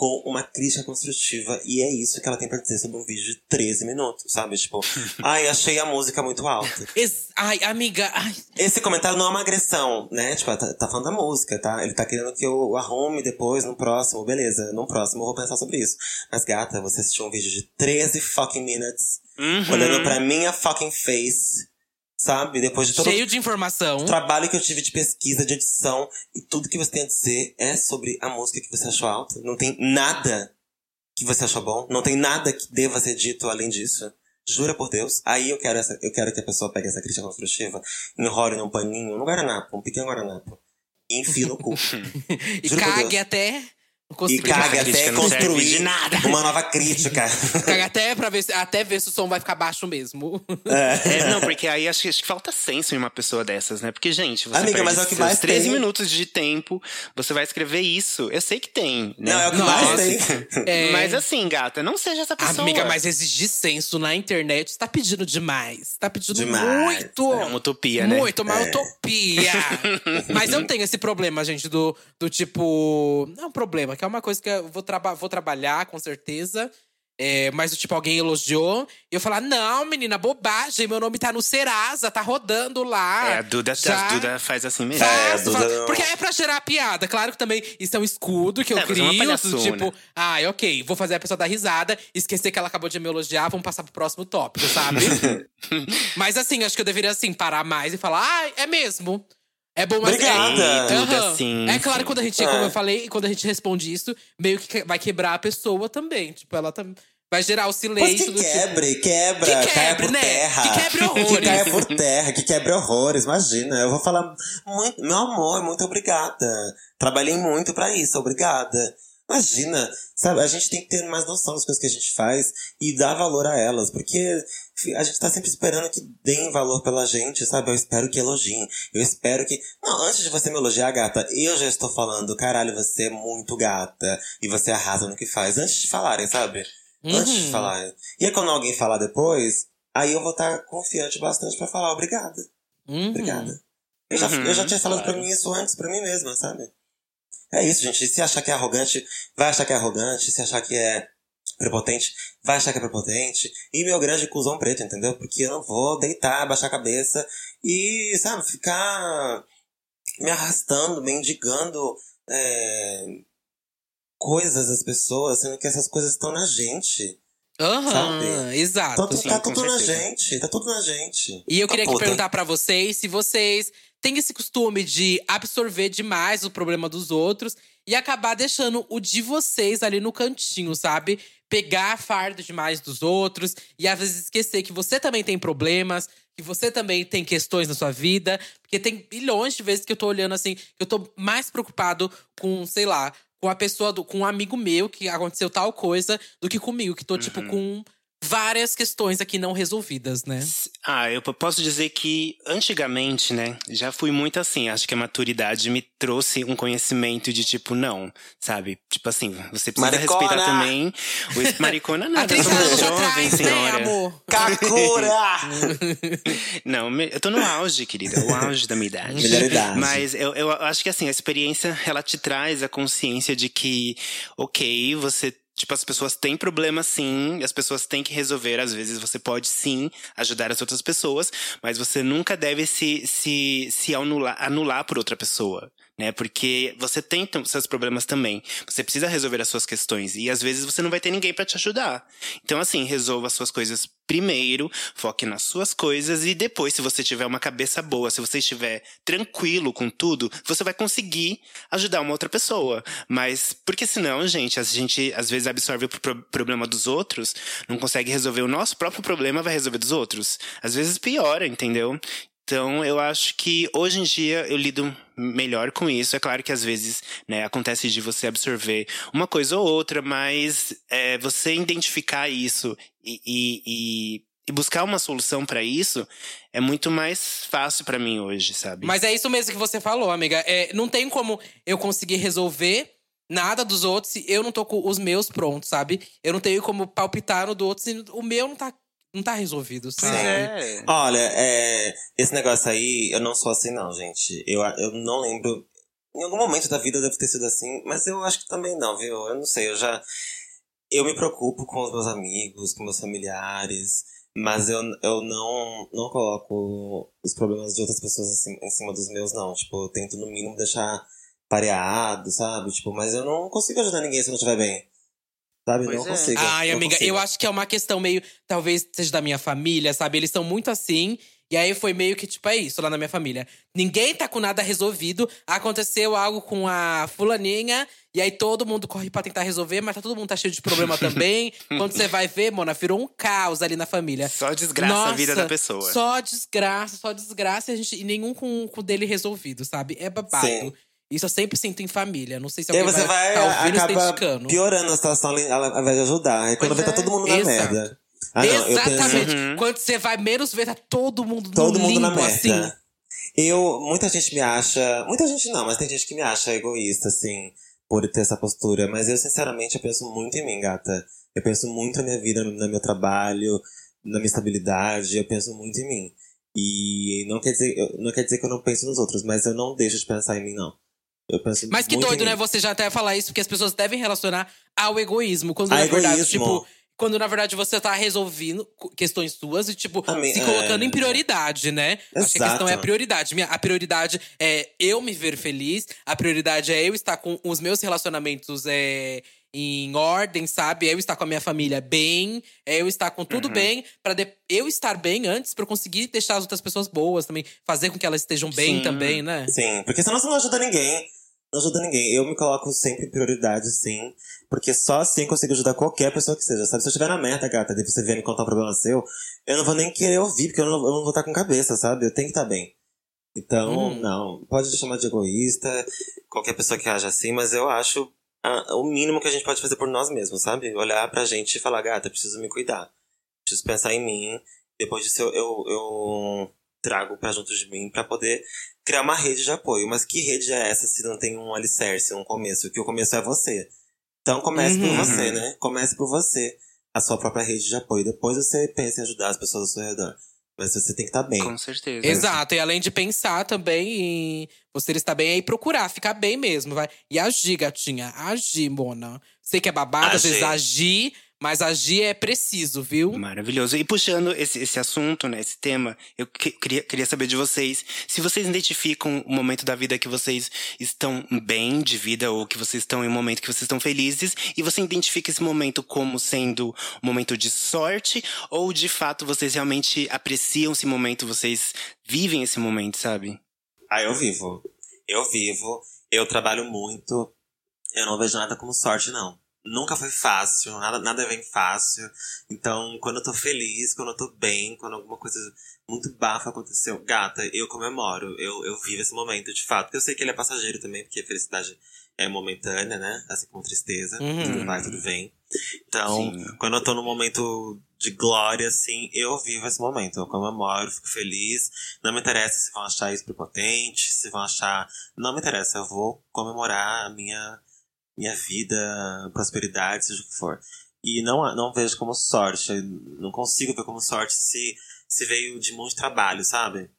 com uma crítica construtiva. E é isso que ela tem pra dizer sobre um vídeo de 13 minutos, sabe? Tipo, (laughs) ai, achei a música muito alta. Ex- Ai, amiga, ai. Esse comentário não é uma agressão, né? Tipo, tá, tá falando da música, tá? Ele tá querendo que eu arrume depois, no próximo. Beleza, no próximo eu vou pensar sobre isso. Mas, gata, você assistiu um vídeo de 13 fucking minutes, Uhum. olhando pra minha fucking face, sabe? Depois de todo Cheio de informação. o trabalho que eu tive de pesquisa, de edição, e tudo que você tem a dizer é sobre a música que você achou alta. Não tem nada que você achou bom. Não tem nada que deva ser dito além disso. Jura por Deus. Aí eu quero, essa, eu quero que a pessoa pegue essa crítica construtiva, enrole num paninho, num guardanapo, um pequeno guardanapo, e enfie no cu. (laughs) E Juro cague até. E crítica até construir de nada. uma nova crítica. (laughs) Cague até pra ver se, até ver se o som vai ficar baixo mesmo. É, não, porque aí acho, que- acho que falta senso em uma pessoa dessas, né? Porque, gente, você Amiga, perde mas é o que mais 13 tem. minutos de tempo, você vai escrever isso. Eu sei que tem, né? Não, é o que Nossa. mais tem. É. Mas assim, gata, não seja essa pessoa. Amiga, mas exigir senso na internet tá pedindo demais. Tá pedindo Demais, muito. É uma utopia, né? Muito, uma utopia. (laughs) Mas eu tenho esse problema, gente, do, do tipo. Não é um problema, que é uma coisa que eu vou, traba vou trabalhar, com certeza. É, mas, tipo, alguém elogiou. E eu falar, não, menina, bobagem. Meu nome tá no Serasa, tá rodando lá. É, a Duda, Já- a Duda faz assim mesmo. É, a Faço, Duda faço. não- Porque é pra gerar piada. Claro que também isso é um escudo que eu É, é crio. palhaçona. tipo, ai, ok, vou fazer a pessoa dar risada, esquecer que ela acabou de me elogiar, vamos passar pro próximo tópico, sabe? (laughs) mas assim, acho que eu deveria assim, parar mais e falar, ai, é mesmo. É bom, mas Obrigada. é, Tudo Aham. assim, É claro, quando a gente, É. como eu falei, quando a gente responde isso, meio que que- vai quebrar a pessoa também. Tipo, ela tam- vai gerar o Mas silêncio que do tipo. quebre, quebra, Que caia quebre, por né? terra. Que quebre (laughs) Que horrores. caia por terra, que quebre horrores, imagina. Eu vou falar, muito, meu amor, muito obrigada. Trabalhei muito pra isso, obrigada. Imagina, sabe, a gente tem que ter mais noção das coisas que a gente faz e dar valor a elas, porque a gente tá sempre esperando que deem valor pela gente, sabe? Eu espero que elogiem. Eu espero que. Não, antes de você me elogiar, gata, eu já estou falando, caralho, você é muito gata e você arrasa no que faz. Antes de falarem, sabe? Antes de Uhum. falarem. E aí, quando alguém falar depois, aí eu vou estar confiante bastante pra falar obrigada. Uhum. Obrigada. Eu, já, Uhum, eu já tinha falado claro. pra mim isso antes, pra mim mesma, sabe? É isso, gente. Se achar que é arrogante, vai achar que é arrogante. Se achar que é prepotente, vai achar que é prepotente. E meu grande cuzão preto, entendeu? Porque eu não vou deitar, baixar a cabeça e, sabe, ficar me arrastando, mendigando é, coisas das pessoas, sendo que essas coisas estão na gente. Aham, Sabe? exato. Então, sim, tá tudo na certeza. gente. Tá tudo na gente. E eu queria Tá que puta. perguntar pra vocês se vocês têm esse costume de absorver demais o problema dos outros e acabar deixando o de vocês ali no cantinho, sabe? Pegar fardo demais dos outros e às vezes esquecer que você também tem problemas, que você também tem questões na sua vida. Porque tem bilhões de vezes que eu tô olhando assim, que eu tô mais preocupado com, sei lá, com a pessoa, do, com um amigo meu que aconteceu tal coisa, do que comigo, que tô, tipo, com várias questões aqui não resolvidas, né? Ah, eu posso dizer que antigamente, né, já fui muito assim. Acho que a maturidade me trouxe um conhecimento de tipo, não, sabe? Tipo assim, você precisa Maricona! respeitar também. O (laughs) maricona nada, eu 30 sou uma anos jovem atrás, né, senhora. amor? Kakura! (laughs) Não, me- eu tô no auge, querida. O auge da minha idade. Melhor idade. Mas eu, eu acho que assim, a experiência, ela te traz a consciência de que, ok, você. Tipo, as pessoas têm problemas sim, as pessoas têm que resolver. Às vezes você pode sim ajudar as outras pessoas, mas você nunca deve se, se, se anular, anular por outra pessoa. Né? Porque você tem seus problemas também. Você precisa resolver as suas questões. E às vezes você não vai ter ninguém pra te ajudar. Então, assim, resolva as suas coisas primeiro, foque nas suas coisas e depois, se você tiver uma cabeça boa, se você estiver tranquilo com tudo, você vai conseguir ajudar uma outra pessoa. Mas, porque senão, gente, a gente às vezes absorve o pro- problema dos outros, não consegue resolver o nosso próprio problema, vai resolver dos outros. Às vezes piora, entendeu? Então, eu acho que hoje em dia eu lido melhor com isso. É claro que às vezes, né, acontece de você absorver uma coisa ou outra, mas é, você identificar isso e, e, e- buscar uma solução pra isso é muito mais fácil pra mim hoje, sabe? Mas é isso mesmo que você falou, amiga. É, não tem como eu conseguir resolver nada dos outros se eu não tô com os meus prontos, sabe? Eu não tenho como palpitar no do outro se o meu não tá, não tá resolvido, sabe? é. Olha, é, esse negócio aí, eu não sou assim não, gente. Eu, eu não lembro. Em algum momento da vida deve ter sido assim, mas eu acho que também não, viu? Eu não sei, eu já. Eu me preocupo com os meus amigos, com meus familiares, mas eu, eu não, não coloco os problemas de outras pessoas assim, em cima dos meus, não. Tipo, eu tento no mínimo deixar pareado, sabe? Tipo, mas eu não consigo ajudar ninguém se eu não estiver bem. Sabe? Pois não é. consigo. Ai, não amiga, consigo. eu acho que é uma questão meio. Talvez seja da minha família, sabe? Eles são muito assim. E aí foi meio que, tipo, é isso lá na minha família. Ninguém tá com nada resolvido. Aconteceu algo com a fulaninha. E aí todo mundo corre pra tentar resolver, mas tá todo mundo tá cheio de problema (laughs) também. Quando você vai ver, Mona, virou um caos ali na família. Só desgraça a vida Nossa, da pessoa. Só desgraça, só desgraça e, a gente, e nenhum com, com o dele resolvido, sabe? É babado. Sim. Isso eu sempre sinto em família. Não sei se E aí alguém você vai, tá ouvindo e acaba piorando a situação ao invés de ajudar. Aí quando Pois vê, tá é. todo mundo na Exato. merda. Ah, não, eu Exatamente. penso Uhum. Quando você vai menos ver, tá todo mundo todo no mundo limbo, na merda. assim. Eu, muita gente me acha, muita gente não, mas tem gente que me acha egoísta, assim, por ter essa postura. Mas eu, sinceramente, eu penso muito em mim, gata. Eu penso muito na minha vida, no meu trabalho, na minha estabilidade. Eu penso muito em mim. E não quer dizer, não quer dizer que eu não penso nos outros, mas eu não deixo de pensar em mim, não. Mas que doido, em né? Você já até falar isso, porque as pessoas devem relacionar ao egoísmo. Quando A na verdade, egoísmo. tipo, quando na verdade você tá resolvendo questões suas e, tipo, se colocando é. em prioridade, né? Acho que a questão é a Exato. prioridade. Minha, a prioridade é eu me ver feliz, a prioridade é eu estar com os meus relacionamentos é, em ordem, sabe? É eu estar com a minha família bem, é eu estar com tudo bem, pra de- eu estar bem antes pra eu conseguir deixar as outras pessoas boas também, fazer com que elas estejam bem Sim. também, né? Sim, porque senão você não ajuda ninguém. Não ajuda ninguém. Eu me coloco sempre em prioridade, sim. Porque só assim eu consigo ajudar qualquer pessoa que seja. Sabe, se eu estiver na merda, gata, de você vier me contar um problema seu, eu não vou nem querer ouvir, porque eu não, eu não vou estar com cabeça, sabe? Eu tenho que estar bem. Então, Hum. não. Pode chamar de egoísta, qualquer pessoa que haja assim, mas eu acho ah, o mínimo que a gente pode fazer por nós mesmos, sabe? Olhar pra gente e falar, gata, preciso me cuidar. Preciso pensar em mim. Depois disso, eu, eu, eu trago pra junto de mim pra poder criar uma rede de apoio. Mas que rede é essa se não tem um alicerce, um começo? Que o começo é você. Então comece Uhum. por você, né? Comece por você. A sua própria rede de apoio. Depois você pensa em ajudar as pessoas ao seu redor. Mas você tem que estar bem. Com certeza. Exato, e além de pensar também em você estar bem, aí procurar ficar bem mesmo, vai. E agir, gatinha, agir, Mona. Sei que é babado, às vezes Agir. Mas agir é preciso, viu? Maravilhoso. E puxando esse, esse assunto, né, esse tema, eu que- queria, queria saber de vocês se vocês identificam o momento da vida que vocês estão bem de vida ou que vocês estão em um momento que vocês estão felizes e você identifica esse momento como sendo um momento de sorte ou de fato vocês realmente apreciam esse momento, vocês vivem esse momento, sabe? Ah, eu vivo. Eu vivo. Eu trabalho muito. Eu não vejo nada como sorte, não. Nunca foi fácil, nada, nada vem fácil. Então, quando eu tô feliz, quando eu tô bem, quando alguma coisa muito bafa aconteceu, gata, eu comemoro. Eu, eu vivo esse momento, de fato. Porque eu sei que ele é passageiro também, porque a felicidade é momentânea, né? Assim como tristeza. Uhum. Tudo vai, tudo vem. Então, Sim. quando eu tô num momento de glória, assim, eu vivo esse momento. Eu comemoro, fico feliz. Não me interessa se vão achar isso prepotente, se vão achar. Não me interessa, eu vou comemorar a minha, minha vida, prosperidade, seja o que for. E não, não vejo como sorte. Não consigo ver como sorte se, se veio de muito trabalho, sabe?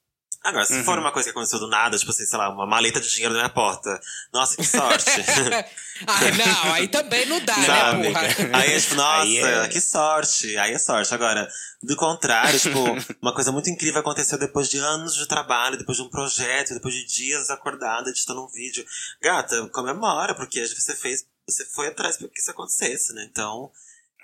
Agora, se for uma coisa que aconteceu do nada, tipo assim, sei lá, uma maleta de dinheiro na minha porta. Nossa, que sorte! (laughs) ah, não, aí também não dá, Sabe? né, porra? Aí é tipo, nossa, é- que sorte. Aí é sorte. Agora, do contrário, tipo, (laughs) uma coisa muito incrível aconteceu depois de anos de trabalho, depois de um projeto, depois de dias acordada, editando um vídeo. Gata, comemora, porque você fez, você foi atrás para que isso acontecesse, né? Então,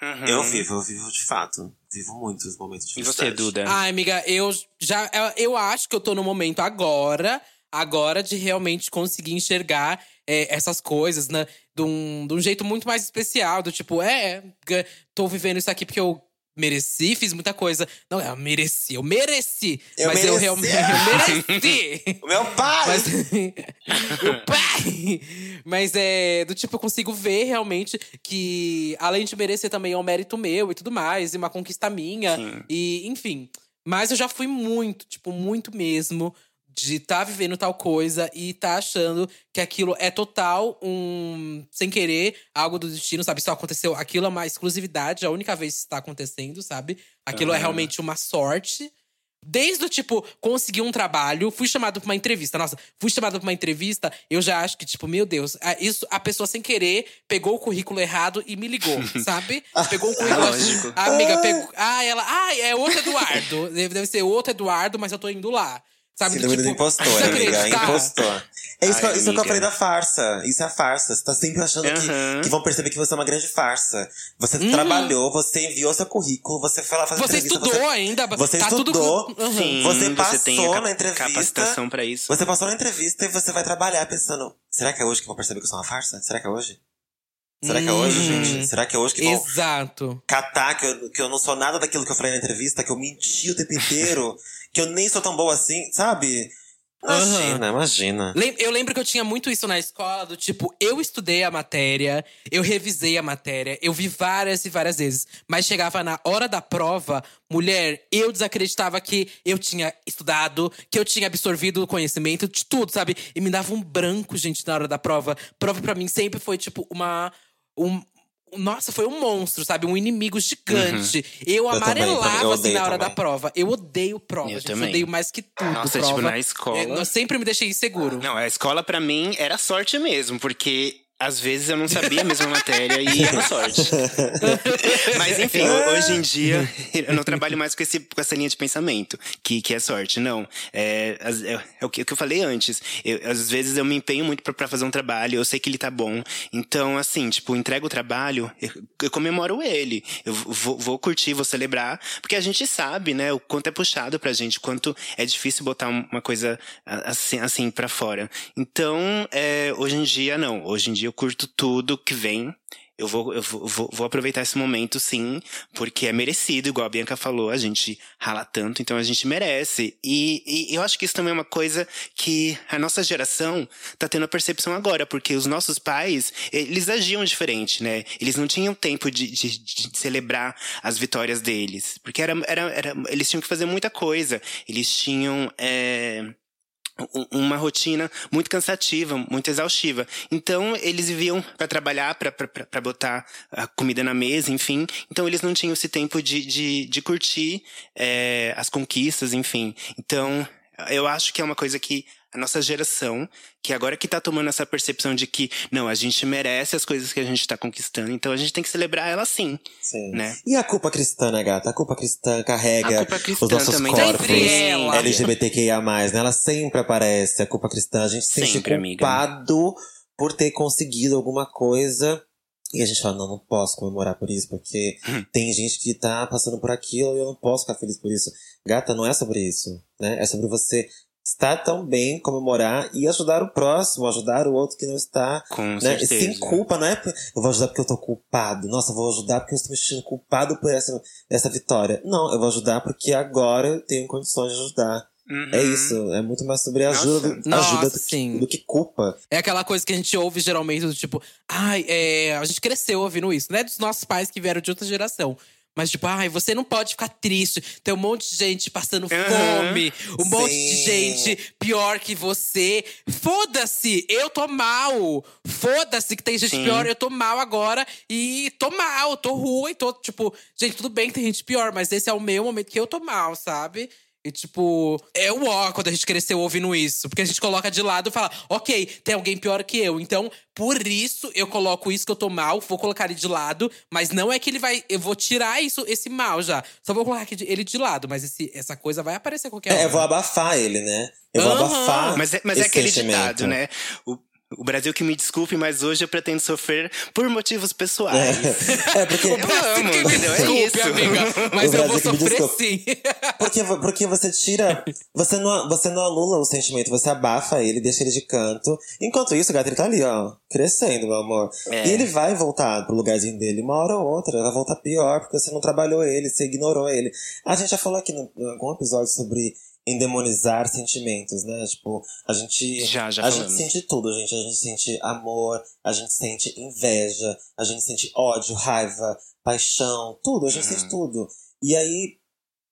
Uhum. eu vivo, eu vivo de fato. Vivo muito os momentos de E você. Duda? Ai, amiga, eu já. Eu, eu acho que eu tô no momento agora, agora de realmente conseguir enxergar é, essas coisas, né? De um, de um jeito muito mais especial. Do tipo, é, g- tô vivendo isso aqui porque eu mereci, fiz muita coisa. Não, eu mereci, eu mereci. Eu mas eu mereci. realmente. (laughs) Eu mereci! O meu pai! Mas, (laughs) meu pai! Mas é do tipo, eu consigo ver realmente que, além de merecer também, é um mérito meu e tudo mais, e uma conquista minha. Sim. E, enfim. Mas eu já fui muito, tipo, muito mesmo de estar vivendo tal coisa e tá achando que aquilo é total um sem querer, algo do destino, sabe? Só aconteceu, aquilo é uma exclusividade, a única vez que está acontecendo, sabe? Aquilo é Aham. realmente uma sorte. Desde o tipo, consegui um trabalho, fui chamado pra uma entrevista. Nossa, fui chamado pra uma entrevista, eu já acho que, tipo, meu Deus, a- isso, a pessoa sem querer pegou o currículo errado e me ligou, (laughs) sabe? Pegou o currículo. Lógico. A amiga pegou. Ah, ela. Ah, é outro Eduardo. Deve, deve ser outro Eduardo, mas eu tô indo lá. Sabe? Do Síndrome do tipo, impostor, você amiga. Impostor. É isso, que, eu- Ai, isso que eu falei da farsa. Isso é a farsa. Você tá sempre achando que, Aham. que vão perceber que você é uma grande farsa. Você Uhum. trabalhou, você enviou seu currículo, você foi lá fazer Você entrevista. estudou você, ainda. você tá estudou, tudo. Uhum. Você passou tem a cap- na entrevista. capacitação pra isso. Você passou na entrevista e você vai trabalhar pensando: será que é hoje que vão perceber que eu sou uma farsa? Será que é hoje? Será que é hoje, Hum. gente? Será que é hoje que vão Exato. catar que eu, que eu não sou nada daquilo que eu falei na entrevista, que eu menti o tempo (laughs) inteiro, que eu nem sou tão boa assim, sabe? Imagina, imagina. Lem- Eu lembro que eu tinha muito isso na escola, do tipo, eu estudei a matéria, eu revisei a matéria, eu vi várias e várias vezes. Mas chegava na hora da prova, mulher, eu desacreditava que eu tinha estudado, que eu tinha absorvido o conhecimento de tudo, sabe? E me dava um branco, gente, na hora da prova. Prova pra mim sempre foi, tipo, uma. Um, nossa, foi um monstro, sabe? Um inimigo gigante. Eu Uhum. Eu também, amarelava, eu assim, na hora também. da prova. Eu odeio prova, Eu gente. também. Eu odeio mais que tudo. Nossa, prova. tipo, na escola- eu sempre me deixei inseguro. Não, a escola pra mim era sorte mesmo, porque Às vezes eu não sabia a mesma matéria e (laughs) era sorte. (laughs) Mas enfim, hoje em dia eu não trabalho mais com, esse, com essa linha de pensamento, que, que é sorte. Não. É, é, é o, que, é o que eu falei antes. Eu, às vezes eu me empenho muito para fazer um trabalho, eu sei que ele tá bom. Então, assim, tipo, entrego o trabalho, eu, eu comemoro ele. Eu vou, vou, curtir, vou celebrar, porque a gente sabe, né, o quanto é puxado pra gente, o quanto é difícil botar uma coisa assim, assim para fora. Então, é, hoje em dia, não. Hoje em dia eu curto tudo que vem. Eu vou, eu vou, vou aproveitar esse momento, sim, porque é merecido, igual a Bianca falou, a gente rala tanto, então a gente merece. E, e eu acho que isso também é uma coisa que a nossa geração tá tendo a percepção agora, porque os nossos pais, eles agiam diferente, né? Eles não tinham tempo de, de, de celebrar as vitórias deles, porque era, era, era, eles tinham que fazer muita coisa, eles tinham. É, uma rotina muito cansativa, muito exaustiva. Então, eles viviam para trabalhar, para botar a comida na mesa, enfim. Então, eles não tinham esse tempo de, de, de curtir é, as conquistas, enfim. Então, eu acho que é uma coisa que a nossa geração, que agora que tá tomando essa percepção de que, não, a gente merece as coisas que a gente tá conquistando, então a gente tem que celebrar ela sim. Sim. Né? E a culpa cristã, né, gata? A culpa cristã carrega culpa cristã os nossos também corpos ela. LGBTQIA+, né? Ela sempre aparece, a culpa cristã. A gente se sente Sempre, amiga. culpado por ter conseguido alguma coisa. E a gente fala, não, não posso comemorar por isso, porque Hum. tem gente que tá passando por aquilo e eu não posso ficar feliz por isso. Gata, não é sobre isso, né? É sobre você estar tão bem, comemorar e ajudar o próximo, ajudar o outro que não está Com né? certeza. Sem culpa, não é? Eu vou ajudar porque eu tô culpado. Nossa, eu vou ajudar porque eu estou me sentindo culpado por essa, essa vitória. Não, eu vou ajudar porque agora eu tenho condições de ajudar. Uhum. É isso. É muito mais sobre ajuda, Nossa. do- Nossa, ajuda do, sim. que, do que culpa. É aquela coisa que a gente ouve geralmente do tipo, ai, é, a gente cresceu ouvindo isso, não é dos nossos pais que vieram de outra geração. Mas, tipo, ai, você não pode ficar triste. Tem um monte de gente passando Aham. fome, um monte de Sim. gente pior que você. Foda-se, eu tô mal. Foda-se que tem gente Sim. pior, eu tô mal agora e tô mal, tô ruim, tô, tipo, gente, tudo bem que tem gente pior, mas esse é o meu momento que eu tô mal, sabe? E, tipo, é o ó quando a gente cresceu ouvindo isso. Porque a gente coloca de lado e fala, ok, tem alguém pior que eu. Então, por isso, eu coloco isso que eu tô mal, vou colocar ele de lado. Mas não é que ele vai. Eu vou tirar isso, esse mal já. Só vou colocar aqui de- ele de lado. Mas esse, essa coisa vai aparecer qualquer hora. É, eu vou abafar ele, né? Eu vou abafar. Mas é, mas é aquele sentimento. ditado, né? O, o Brasil que me desculpe, mas hoje eu pretendo sofrer por motivos pessoais. É, (laughs) porque. (laughs) Eu amo, que me? É amiga. Mas eu vou sofrer sim. (laughs) Porque, porque você tira. Você não, você não anula o sentimento, você abafa ele, deixa ele de canto. Enquanto isso, o gato ele tá ali, ó, crescendo, meu amor. É. E ele vai voltar pro lugarzinho dele uma hora ou outra. Vai voltar pior, porque você não trabalhou ele, você ignorou ele. A gente já falou aqui no, em algum episódio sobre endemonizar sentimentos, né? Tipo, a gente. Já, já a falamos. gente sente tudo, gente. A gente sente amor, a gente sente inveja, a gente sente ódio, raiva, paixão, tudo, a gente Uhum. sente tudo. E aí,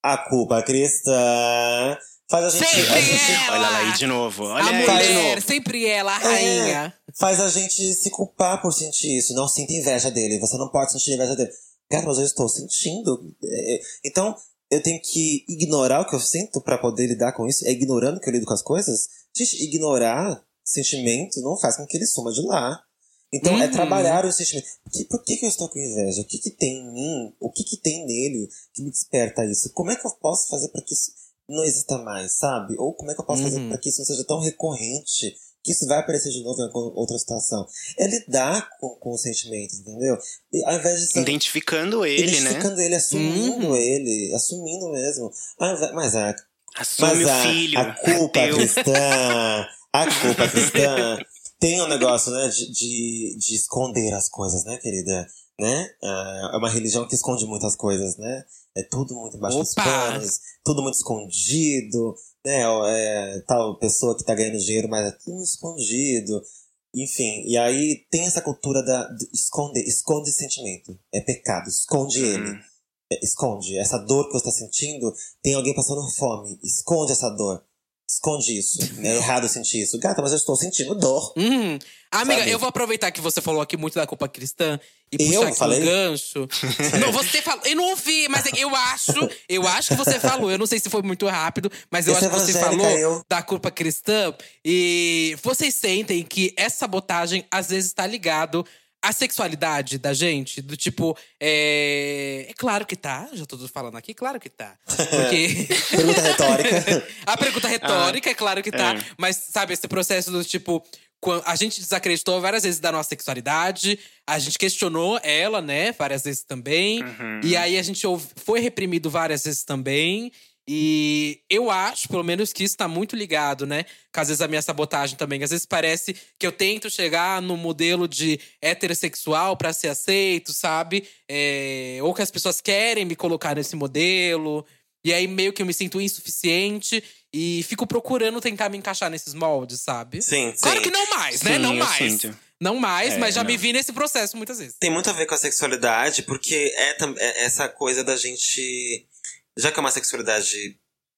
a culpa cristã faz a gente. Sempre a gente ela! Olha lá aí de novo. Olha a aí de mulher, novo. sempre ela, a É, rainha. faz a gente se culpar por sentir isso. Não sinta inveja dele. Você não pode sentir inveja dele. Cara, mas eu estou sentindo. É, Então, eu tenho que ignorar o que eu sinto pra poder lidar com isso. É ignorando que eu lido com as coisas? Gente, ignorar sentimento não faz com que ele suma de lá. Então, é Uhum. trabalhar o sentimento. Por, que, por que, que eu estou com inveja? O que, que tem em mim? O que, que tem nele que me desperta isso? Como é que eu posso fazer para que isso não exista mais, sabe? Ou como é que eu posso fazer Uhum. para que isso não seja tão recorrente que isso vai aparecer de novo em outra situação? É lidar com, com os sentimentos, entendeu? E, ao invés de ser Identificando ele, né? identificando ele, assumindo Uhum. ele, assumindo mesmo. Ao invés- mas a, Assume mas o a, filho. a culpa é cristã, a (laughs) culpa cristã tem um negócio, né, de, de, de esconder as coisas, né, querida? Né? Ah, É uma religião que esconde muitas coisas, né? É tudo muito embaixo dos Opa! panos, tudo muito escondido, né? É, tal pessoa que tá ganhando dinheiro, mas é tudo escondido. Enfim, e aí tem essa cultura da de esconde, sentimento. É pecado, esconde ele. Hum. É, esconde. Essa dor que você está sentindo, tem alguém passando fome. Esconde essa dor. Esconde isso. É errado sentir isso. Gata, mas eu estou sentindo dor. Hum. Amiga, Sabe? eu vou aproveitar que você falou aqui muito da culpa cristã e Eu puxar aqui falei? um gancho. (laughs) não, você falou. Eu não ouvi, mas eu acho, eu acho que você falou. Eu não sei se foi muito rápido, mas eu Esse acho que você falou eu- da culpa cristã. E vocês sentem que essa sabotagem às vezes está ligado à sexualidade da gente? Do tipo, é. É claro que tá. Já tô falando aqui, claro que tá. Porque. (laughs) Pergunta retórica. (laughs) A pergunta retórica, é claro que tá. é. Mas, sabe, esse processo do tipo. A gente desacreditou várias vezes da nossa sexualidade, a gente questionou ela, né, várias vezes também. E aí a gente foi reprimido várias vezes também. E eu acho, pelo menos, que isso tá muito ligado, né? Com às vezes a minha sabotagem também. Às vezes parece que eu tento chegar no modelo de heterossexual pra ser aceito, sabe? É, ou que as pessoas querem me colocar nesse modelo. E aí meio que eu me sinto insuficiente e fico procurando tentar me encaixar nesses moldes, sabe? Sim, sim. Claro que não mais, né? Sim, Não mais. sinto. Não mais, É, mas já me não. vi nesse processo muitas vezes. Tem muito a ver com a sexualidade, porque é, é essa coisa da gente. Já que é uma sexualidade,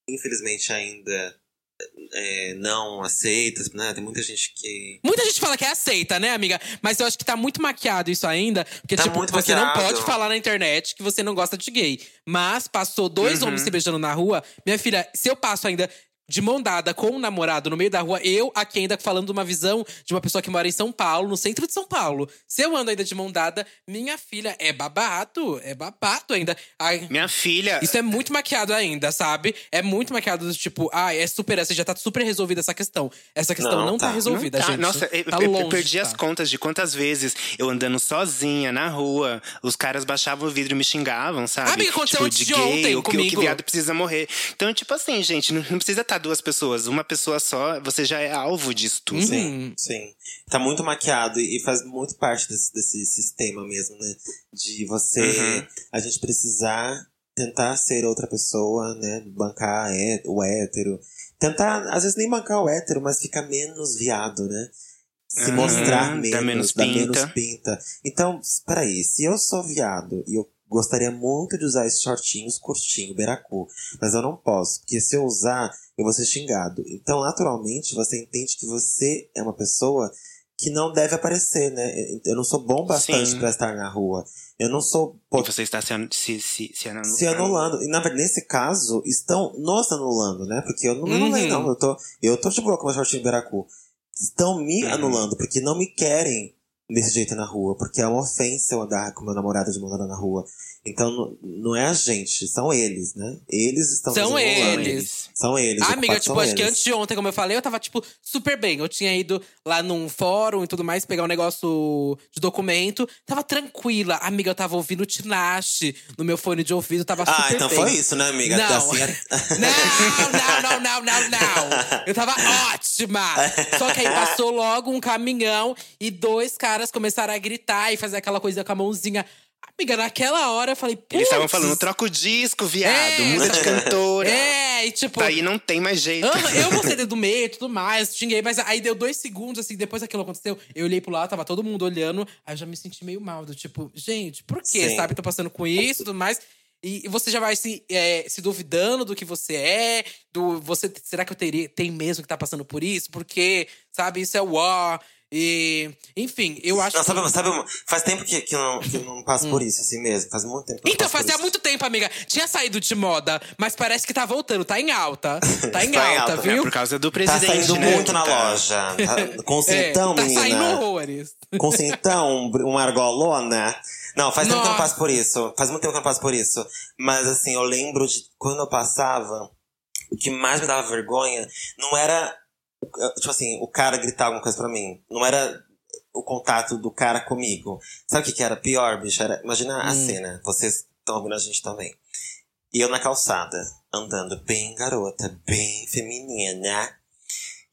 infelizmente, ainda é, não aceita, né? Tem muita gente que. Muita gente fala que é aceita, né, amiga? Mas eu acho que tá muito maquiado isso ainda. Porque, Tá tipo, você não maquiado. pode falar na internet que você não gosta de gay. Mas passou dois Uhum. homens se beijando na rua. Minha filha, se eu passo ainda de mão dada com um namorado no meio da rua, eu aqui ainda falando de uma visão de uma pessoa que mora em São Paulo, no centro de São Paulo. Se eu ando ainda de mão dada, minha filha, é babado. É babado ainda. Ai, Minha filha. isso é muito maquiado ainda, sabe? É muito maquiado do tipo, ah, é super, assim, já tá super resolvida essa questão. Essa questão não, Não, tá, tá. resolvida, Não tá. gente. Nossa, eu, tá eu- eu longe perdi de as tá. contas de quantas vezes eu andando sozinha na rua, os caras baixavam o vidro e me xingavam, sabe? Amiga, aconteceu tipo, de de gay, ontem o que, o que comigo. viado precisa morrer. Então, tipo assim, gente, não, não precisa estar duas pessoas. Uma pessoa só, você já é alvo disso tudo. Uhum. Sim, sim. Tá muito maquiado e faz muito parte desse, desse sistema mesmo, né? De você. Uhum. A gente precisar tentar ser outra pessoa, né? Bancar é- o hétero. Tentar, às vezes, nem bancar o hétero, mas ficar menos viado, né? Se Uhum, mostrar dá menos, menos dar pinta. menos pinta. Então, peraí, se eu sou viado e eu gostaria muito de usar esses shortinhos curtinho, beracu, mas eu não posso, porque se eu usar, eu vou ser xingado. Então, naturalmente, você entende que você é uma pessoa que não deve aparecer, né? Eu não sou bom bastante pra estar na rua. Eu não sou E você está se, se, se, se anulando. se anulando. E na verdade, nesse caso, estão nos anulando, né? Porque eu não me anulei, Uhum. não. Eu tô, eu tô de boa com o meu shortinho beracu. Estão me Uhum. anulando, porque não me querem desse jeito na rua. Porque é uma ofensa eu andar com meu namorado de mão na rua. Então, não, é a gente, são eles, né? Eles estão São eles. São eles. Amiga, ocupados tipo, acho que eles. antes de ontem, como eu falei, eu tava, tipo, super bem. Eu tinha ido lá num fórum e tudo mais, pegar um negócio de documento. Tava tranquila. Amiga, eu tava ouvindo Tinashe no meu fone de ouvido, tava super Ah, então bem. foi isso, né, amiga? Não. Assim, é- (laughs) Não, não, não, não, não, não. Eu tava ótima. Só que aí passou logo um caminhão e dois caras começaram a gritar e fazer aquela coisa com a mãozinha. Amiga, naquela hora eu falei, Eles estavam falando, troca o disco, viado. É, muda de cantora. É, e tipo. Daí não tem mais jeito. Eu (laughs) vou do meio e tudo mais, xinguei, mas aí deu dois segundos, assim, depois daquilo aconteceu, eu olhei pro lado, tava todo mundo olhando, aí eu já me senti meio mal, do tipo, gente, por quê, Sim. sabe? Tô passando com isso e tudo mais. E você já vai se, é, se duvidando do que você é, do você será que eu teria tem mesmo que tá passando por isso? Porque, sabe, isso é war. E, enfim, eu acho Não, que- sabe, sabe, faz tempo que, que, eu não, que eu não passo por isso, assim mesmo. Faz muito tempo Então, fazia muito tempo, amiga. Tinha saído de moda, mas parece que tá voltando, tá em alta. (laughs) Tá em Tá em alta, alta. É viu? por causa do Tá presidente, saindo né? muito na Tá. loja. Tá- (laughs) Com É, cintão, tá saindo menina. horrores. Com cintão, uma argolona. Não, faz tempo que eu não Nossa. passo por isso. Faz muito tempo que eu não passo por isso. Mas assim, eu lembro de quando eu passava, o que mais me dava vergonha não era, tipo assim, o cara gritar alguma coisa pra mim. Não era o contato do cara comigo. Sabe o que, que era pior, bicho? Era, imagina a cena. Vocês estão ouvindo a gente também. E eu na calçada, andando bem garota, bem feminina.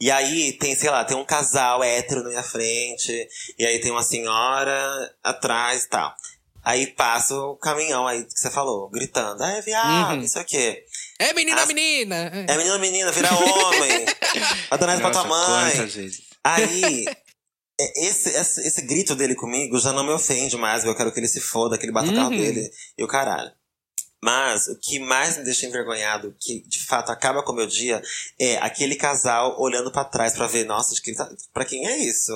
E aí tem, sei lá, tem um casal hétero na minha frente. E aí tem uma senhora atrás e tal. Aí passa o caminhão aí que você falou, gritando. Ah, é viado, Uhum. isso aqui. É menina, As- menina. É menina, menina, vira homem. (laughs) Nada pra tua mãe. Aí, é, esse, esse, esse grito dele comigo já não me ofende mais. Eu quero que ele se foda, que ele bata o carro Uhum. dele e o caralho. Mas o que mais me deixa envergonhado, que de fato acaba com o meu dia, é aquele casal olhando pra trás pra ver, nossa, de quem tá, pra quem é isso?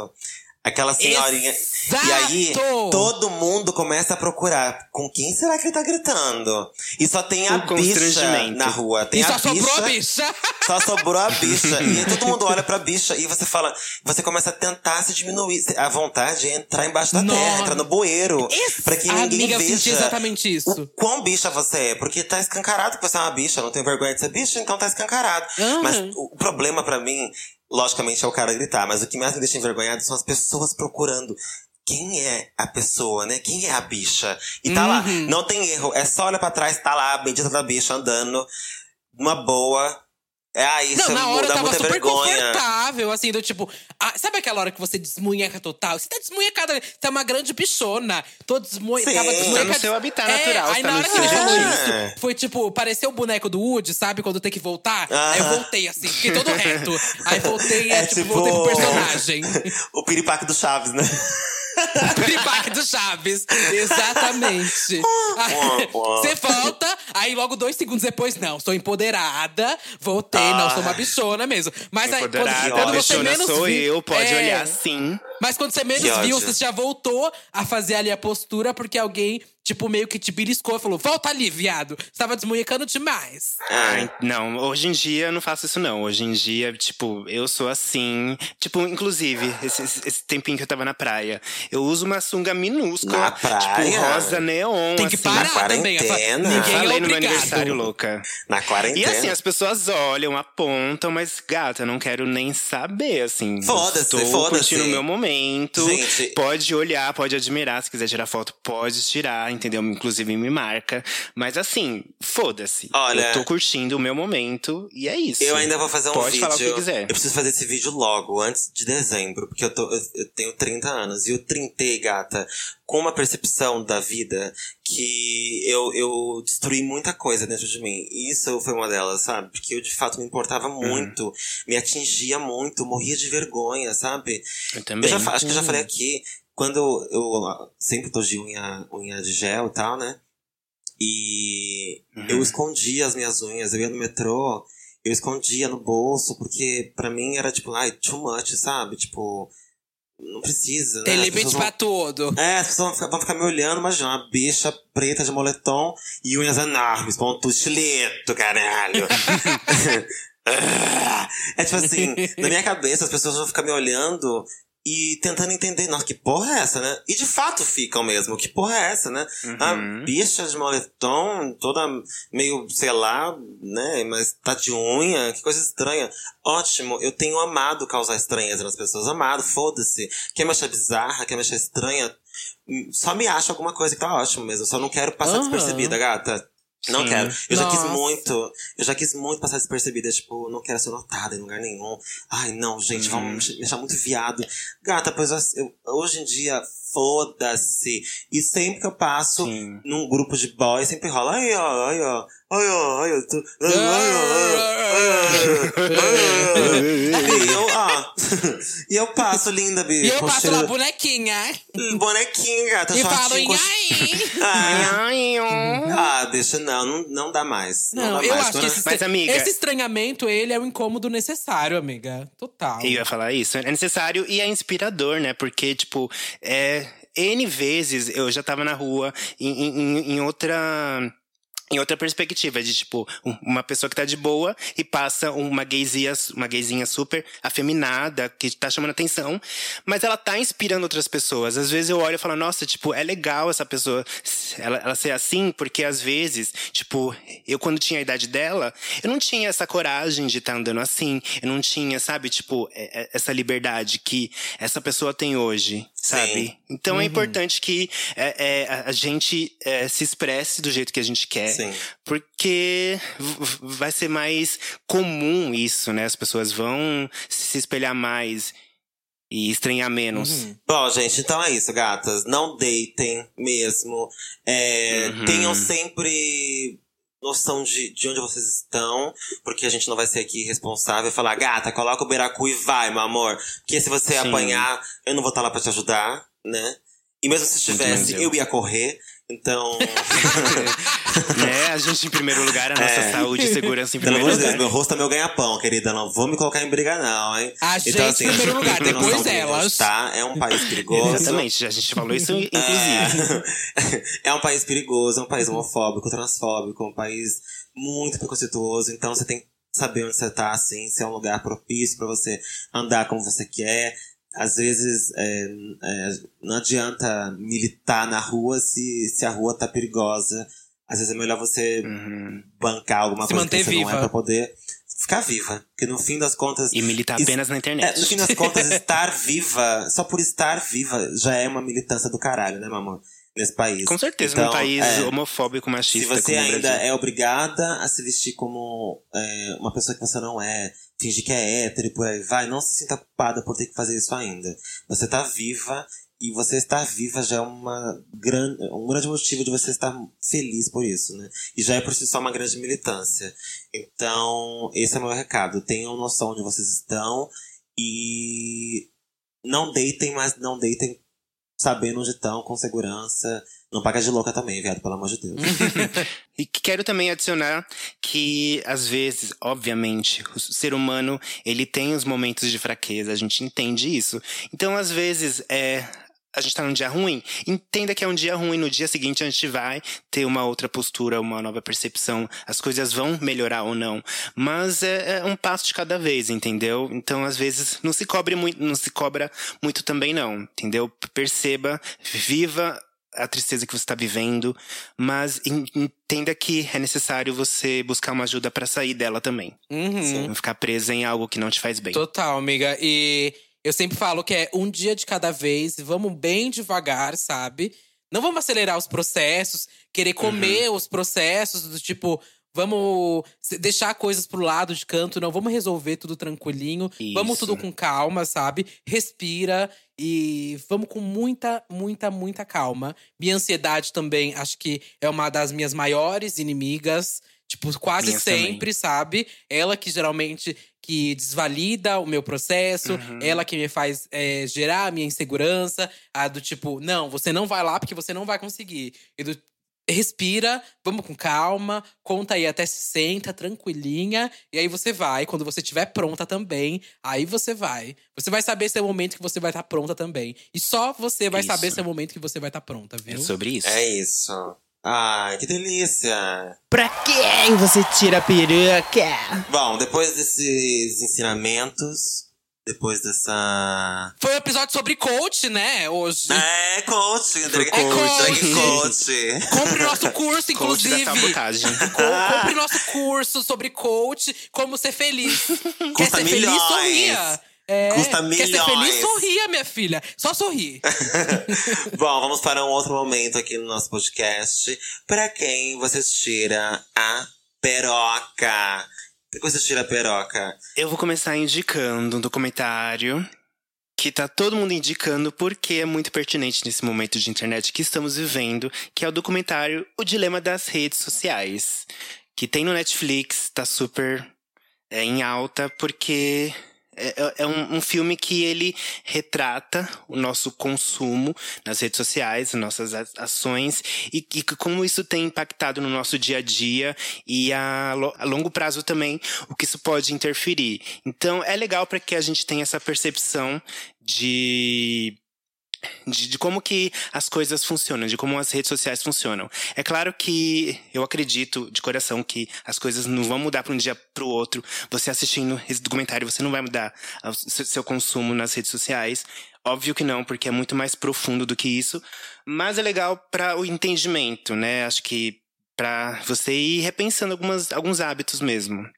Aquela senhorinha. E aí, Exato! todo mundo começa a procurar. Com quem será que ele tá gritando? E só tem a O bicha na rua. Tem E a só sobrou a bicha. bicha. (laughs) Só sobrou a bicha. e aí todo mundo olha pra bicha e você fala. Você começa a tentar se diminuir. A vontade é entrar embaixo da terra, Nossa. entrar no bueiro. Pra que ninguém Amiga, eu veja. senti exatamente isso. O quão bicha você é? Porque tá escancarado que você é uma bicha, não tem vergonha de ser bicha, então tá escancarado. Aham. Mas o problema pra mim, logicamente, é o cara gritar, mas o que mais me deixa envergonhado são as pessoas procurando. Quem é a pessoa, né? Quem é a bicha? E tá lá, Uhum. não tem erro. É só olhar pra trás, tá lá a bendita da bicha andando, uma boa. É aí, Não, isso na hora eu tava super vergonha. confortável, assim, do tipo. ah, sabe aquela hora que você desmunheca total? Você tá desmunhecada, você é uma grande bichona. Tô desmunhe... Sim. tava Tá no desmunhecada. seu habitat É, natural, Aí tá na hora que ele falou isso, foi tipo, pareceu o boneco do Woody, sabe? Quando tem que voltar. Ah. Aí eu voltei assim, fiquei todo reto. Aí voltei, (laughs) É é, tipo, tipo- voltei pro personagem. (laughs) o piripaque do Chaves, né? (laughs) Piripaque do Chaves. Exatamente. (laughs) Você volta, aí logo dois segundos depois, não, sou empoderada, voltei, não, Ah. sou uma bichona mesmo. Mas aí, quando, quando você bichona menos sou viu- eu, pode É. olhar assim. Mas quando você menos viu, você já voltou a fazer ali a postura porque alguém, tipo, meio que te beliscou e falou: volta ali, viado. Você tava desmunhecando demais. Ai, não, hoje em dia eu não faço isso não. Hoje em dia, tipo, eu sou assim. Tipo, inclusive, esse, esse- tempinho que eu tava na praia, eu uso uma sunga minúscula. Na praia? Tipo, rosa neon. Tem que assim. parar na também. quarentena. Ninguém é Falei no meu aniversário, louca. Na E quarentena. assim, as pessoas olham, apontam, mas, gata, eu não quero nem saber, assim. Foda-se, Estou foda-se. curtindo o meu momento. Gente. Pode olhar, pode admirar. Se quiser tirar foto, pode tirar, entendeu? Inclusive me marca. Mas assim, foda-se. Olha- Eu tô curtindo o meu momento e é isso. Eu ainda vou fazer um Pode vídeo. falar o que quiser. Eu preciso fazer esse vídeo logo, antes de dezembro, porque eu, tô, eu, eu tenho 30 anos. E eu trintei, gata, com uma percepção da vida que eu, eu destruí muita coisa dentro de mim. E isso foi uma delas, sabe? Porque eu de fato me importava Uhum. muito, me atingia muito, morria de vergonha, sabe? Eu também. Eu já, acho que eu já falei aqui, quando eu, ah, sempre tô de unha, unha de gel e tal, né? E Uhum. eu escondia as minhas unhas, eu ia no metrô, eu escondia no bolso, porque pra mim era tipo, ai, too much, sabe? Tipo, não precisa, Tem né? Limite pessoas pra tudo. vão, é, as pessoas vão ficar, vão ficar me olhando, imagina, uma bicha preta de moletom e unhas enormes, ponto estileto, caralho. (laughs) (laughs) é tipo assim, na minha cabeça as pessoas vão ficar me olhando e tentando entender, nossa, que porra é essa, né? E de fato ficam mesmo, que porra é essa, né? A bicha de moletom, toda meio, sei lá, né? Mas tá de unha, que coisa estranha. Ótimo, eu tenho amado causar estranheza nas pessoas, amado, foda-se. Quer me achar bizarra, quer me achar estranha, hum, só me acha alguma coisa que tá ótimo mesmo. Só não quero passar Aham. despercebida, gata. Não Sim. quero. Eu já quis Nossa. muito. Eu já quis muito passar despercebida. Tipo, não quero ser notada em lugar nenhum. Ai, não, gente, vão me me achar muito viado. Gata, pois eu, hoje em dia, foda-se. E sempre que eu passo Sim. num grupo de boys, sempre rola. Ai, ó, ai, ó. Ai, ó, ai, ó. ai, ó, ai, ó, ai, ó, ai, ó. (laughs) E eu, ó. (laughs) E eu passo, linda, bi. E eu passo cheiro- lá, bonequinha. Bonequinho, gata. E falo, e com- aí? (laughs) Ah, Ai, ó. ah, deixa, não, não, não dá mais. Não, Não, dá eu mais. acho que esse, Mas, amiga- esse estranhamento, ele é um incômodo necessário, amiga. Total. Eu ia falar isso. É necessário e é inspirador, né? Porque, tipo, é. N vezes eu já tava na rua em, em, em outra. Em outra perspectiva, de tipo, um- uma pessoa que tá de boa e passa uma gaysia, uma gayzinha super afeminada, que tá chamando atenção, mas ela tá inspirando outras pessoas. Às vezes eu olho e falo, nossa, tipo, é legal essa pessoa, ela, ela ser assim, porque às vezes, tipo, eu quando tinha a idade dela, eu não tinha essa coragem de estar andando assim, eu não tinha, sabe, tipo, é- é- essa liberdade que essa pessoa tem hoje, sabe? Sim. Então é importante que é, é, a- gente é, se expresse do jeito que a gente quer. Sim. Porque vai ser mais comum isso, né? As pessoas vão se espelhar mais e estranhar menos. Uhum. Bom, gente, então é isso, gatas. Não deitem mesmo. É, Uhum. Tenham sempre noção de, de onde vocês estão, porque a gente não vai ser aqui responsável e falar, gata, coloca o beiracu e vai, meu amor. Porque se você Sim. apanhar, eu não vou estar lá pra te ajudar, né? E mesmo se estivesse, eu ia correr. Então. né? (laughs) A gente em primeiro lugar, a nossa É. saúde e segurança em Pelo primeiro amor de Deus, lugar. meu rosto é meu ganha-pão, querida. Não vou me colocar em briga, não, hein? A gente então, assim, em primeiro lugar, depois de elas. onde Tá? É um país perigoso. Exatamente, a gente falou isso inclusive. É. (laughs) é um país perigoso, é um país homofóbico, transfóbico, um país muito preconceituoso. Então você tem que saber onde você tá, assim, se é um lugar propício pra você andar como você quer. Às vezes é, é, não adianta militar na rua se, se a rua tá perigosa. Às vezes é melhor você Uhum. bancar alguma Se coisa que você não viva. é pra poder ficar viva. Porque no fim das contas. E militar Isso- apenas na É, internet. no fim das contas, estar viva, só por estar viva, já é uma militância do caralho, né, mamãe? Nesse país. Com certeza, Então, num país é, homofóbico, Se machista você como o ainda é obrigada a se vestir como é, uma pessoa que você não é, fingir que é hétero e por aí vai, não se sinta culpada por ter que fazer isso ainda. Você tá viva e você estar viva já é uma gran, um grande motivo de você estar feliz por isso, né? E já é por si só uma grande militância. Então, esse é o meu recado. Tenham noção onde vocês estão e não deitem, mas não deitem sabendo onde estão, com segurança. Não paga de louca também, viado, pelo amor de Deus. (laughs) E que quero também adicionar que, às vezes, obviamente, o ser humano, ele tem os momentos de fraqueza, a gente entende isso. Então, às vezes, é, a gente tá num dia ruim, entenda que é um dia ruim, no dia seguinte a gente vai ter uma outra postura, uma nova percepção, as coisas vão melhorar ou não. Mas é, é um passo de cada vez, entendeu? Então, às vezes, não se cobre muito, não se cobra muito também, não, entendeu? Perceba, viva a tristeza que você está vivendo, mas en- entenda que é necessário você buscar uma ajuda para sair dela também. Uhum. Não ficar presa em algo que não te faz bem. Total, amiga. E eu sempre falo que é um dia de cada vez, vamos bem devagar, sabe? Não vamos acelerar os processos, querer comer os processos, do tipo, vamos deixar coisas pro lado de canto, não, vamos resolver tudo tranquilinho, vamos Isso. tudo com calma, sabe? Respira e vamos com muita, muita, muita calma. Minha ansiedade também, acho que é uma das minhas maiores inimigas. Tipo, quase também. sempre, sabe? Ela que geralmente que desvalida o meu processo, Uhum. ela que me faz é, gerar a minha insegurança, a do tipo, não, você não vai lá porque você não vai conseguir. E do respira, vamos com calma, conta aí até 60, tranquilinha, e aí você vai. Quando você estiver pronta também, aí você vai. Você vai saber se é o momento que você vai estar pronta também. E só você vai Isso. saber se é o momento que você vai estar pronta, É viu? sobre isso. é isso. Ai, que delícia! Pra quem você tira a peruca? Bom, depois desses ensinamentos, depois dessa. Foi um episódio sobre coach, né? Hoje. É, coach, drag, coach. drag coach. Compre nosso curso, Coach da inclusive. sabotagem. Co- Compre nosso curso sobre coach, como ser feliz. (laughs) Quer Custa ser feliz, milhões. sorria. É, Custa Quer ser feliz, milhões. sorria, minha filha. Só sorri. (laughs) Bom, vamos para um outro momento aqui no nosso podcast. Pra quem você tira a peroca? Por que você tira a peroca? Eu vou começar indicando um documentário que tá todo mundo indicando porque é muito pertinente nesse momento de internet que estamos vivendo, que é o documentário O Dilema das Redes Sociais, que tem no Netflix, tá super é, em alta porque é, é- é um, um filme que ele retrata o nosso consumo nas redes sociais, nossas ações e, e como isso tem impactado no nosso dia a dia e a, a longo prazo também o que isso pode interferir. Então é legal para que a gente tenha essa percepção de de, de como que as coisas funcionam, de como as redes sociais funcionam. É claro que eu acredito de coração que as coisas não vão mudar para um dia para o outro. Você assistindo esse documentário, você não vai mudar o seu consumo nas redes sociais. Óbvio que não, porque é muito mais profundo do que isso. Mas é legal para o entendimento, né? Acho que para você ir repensando algumas, alguns hábitos mesmo.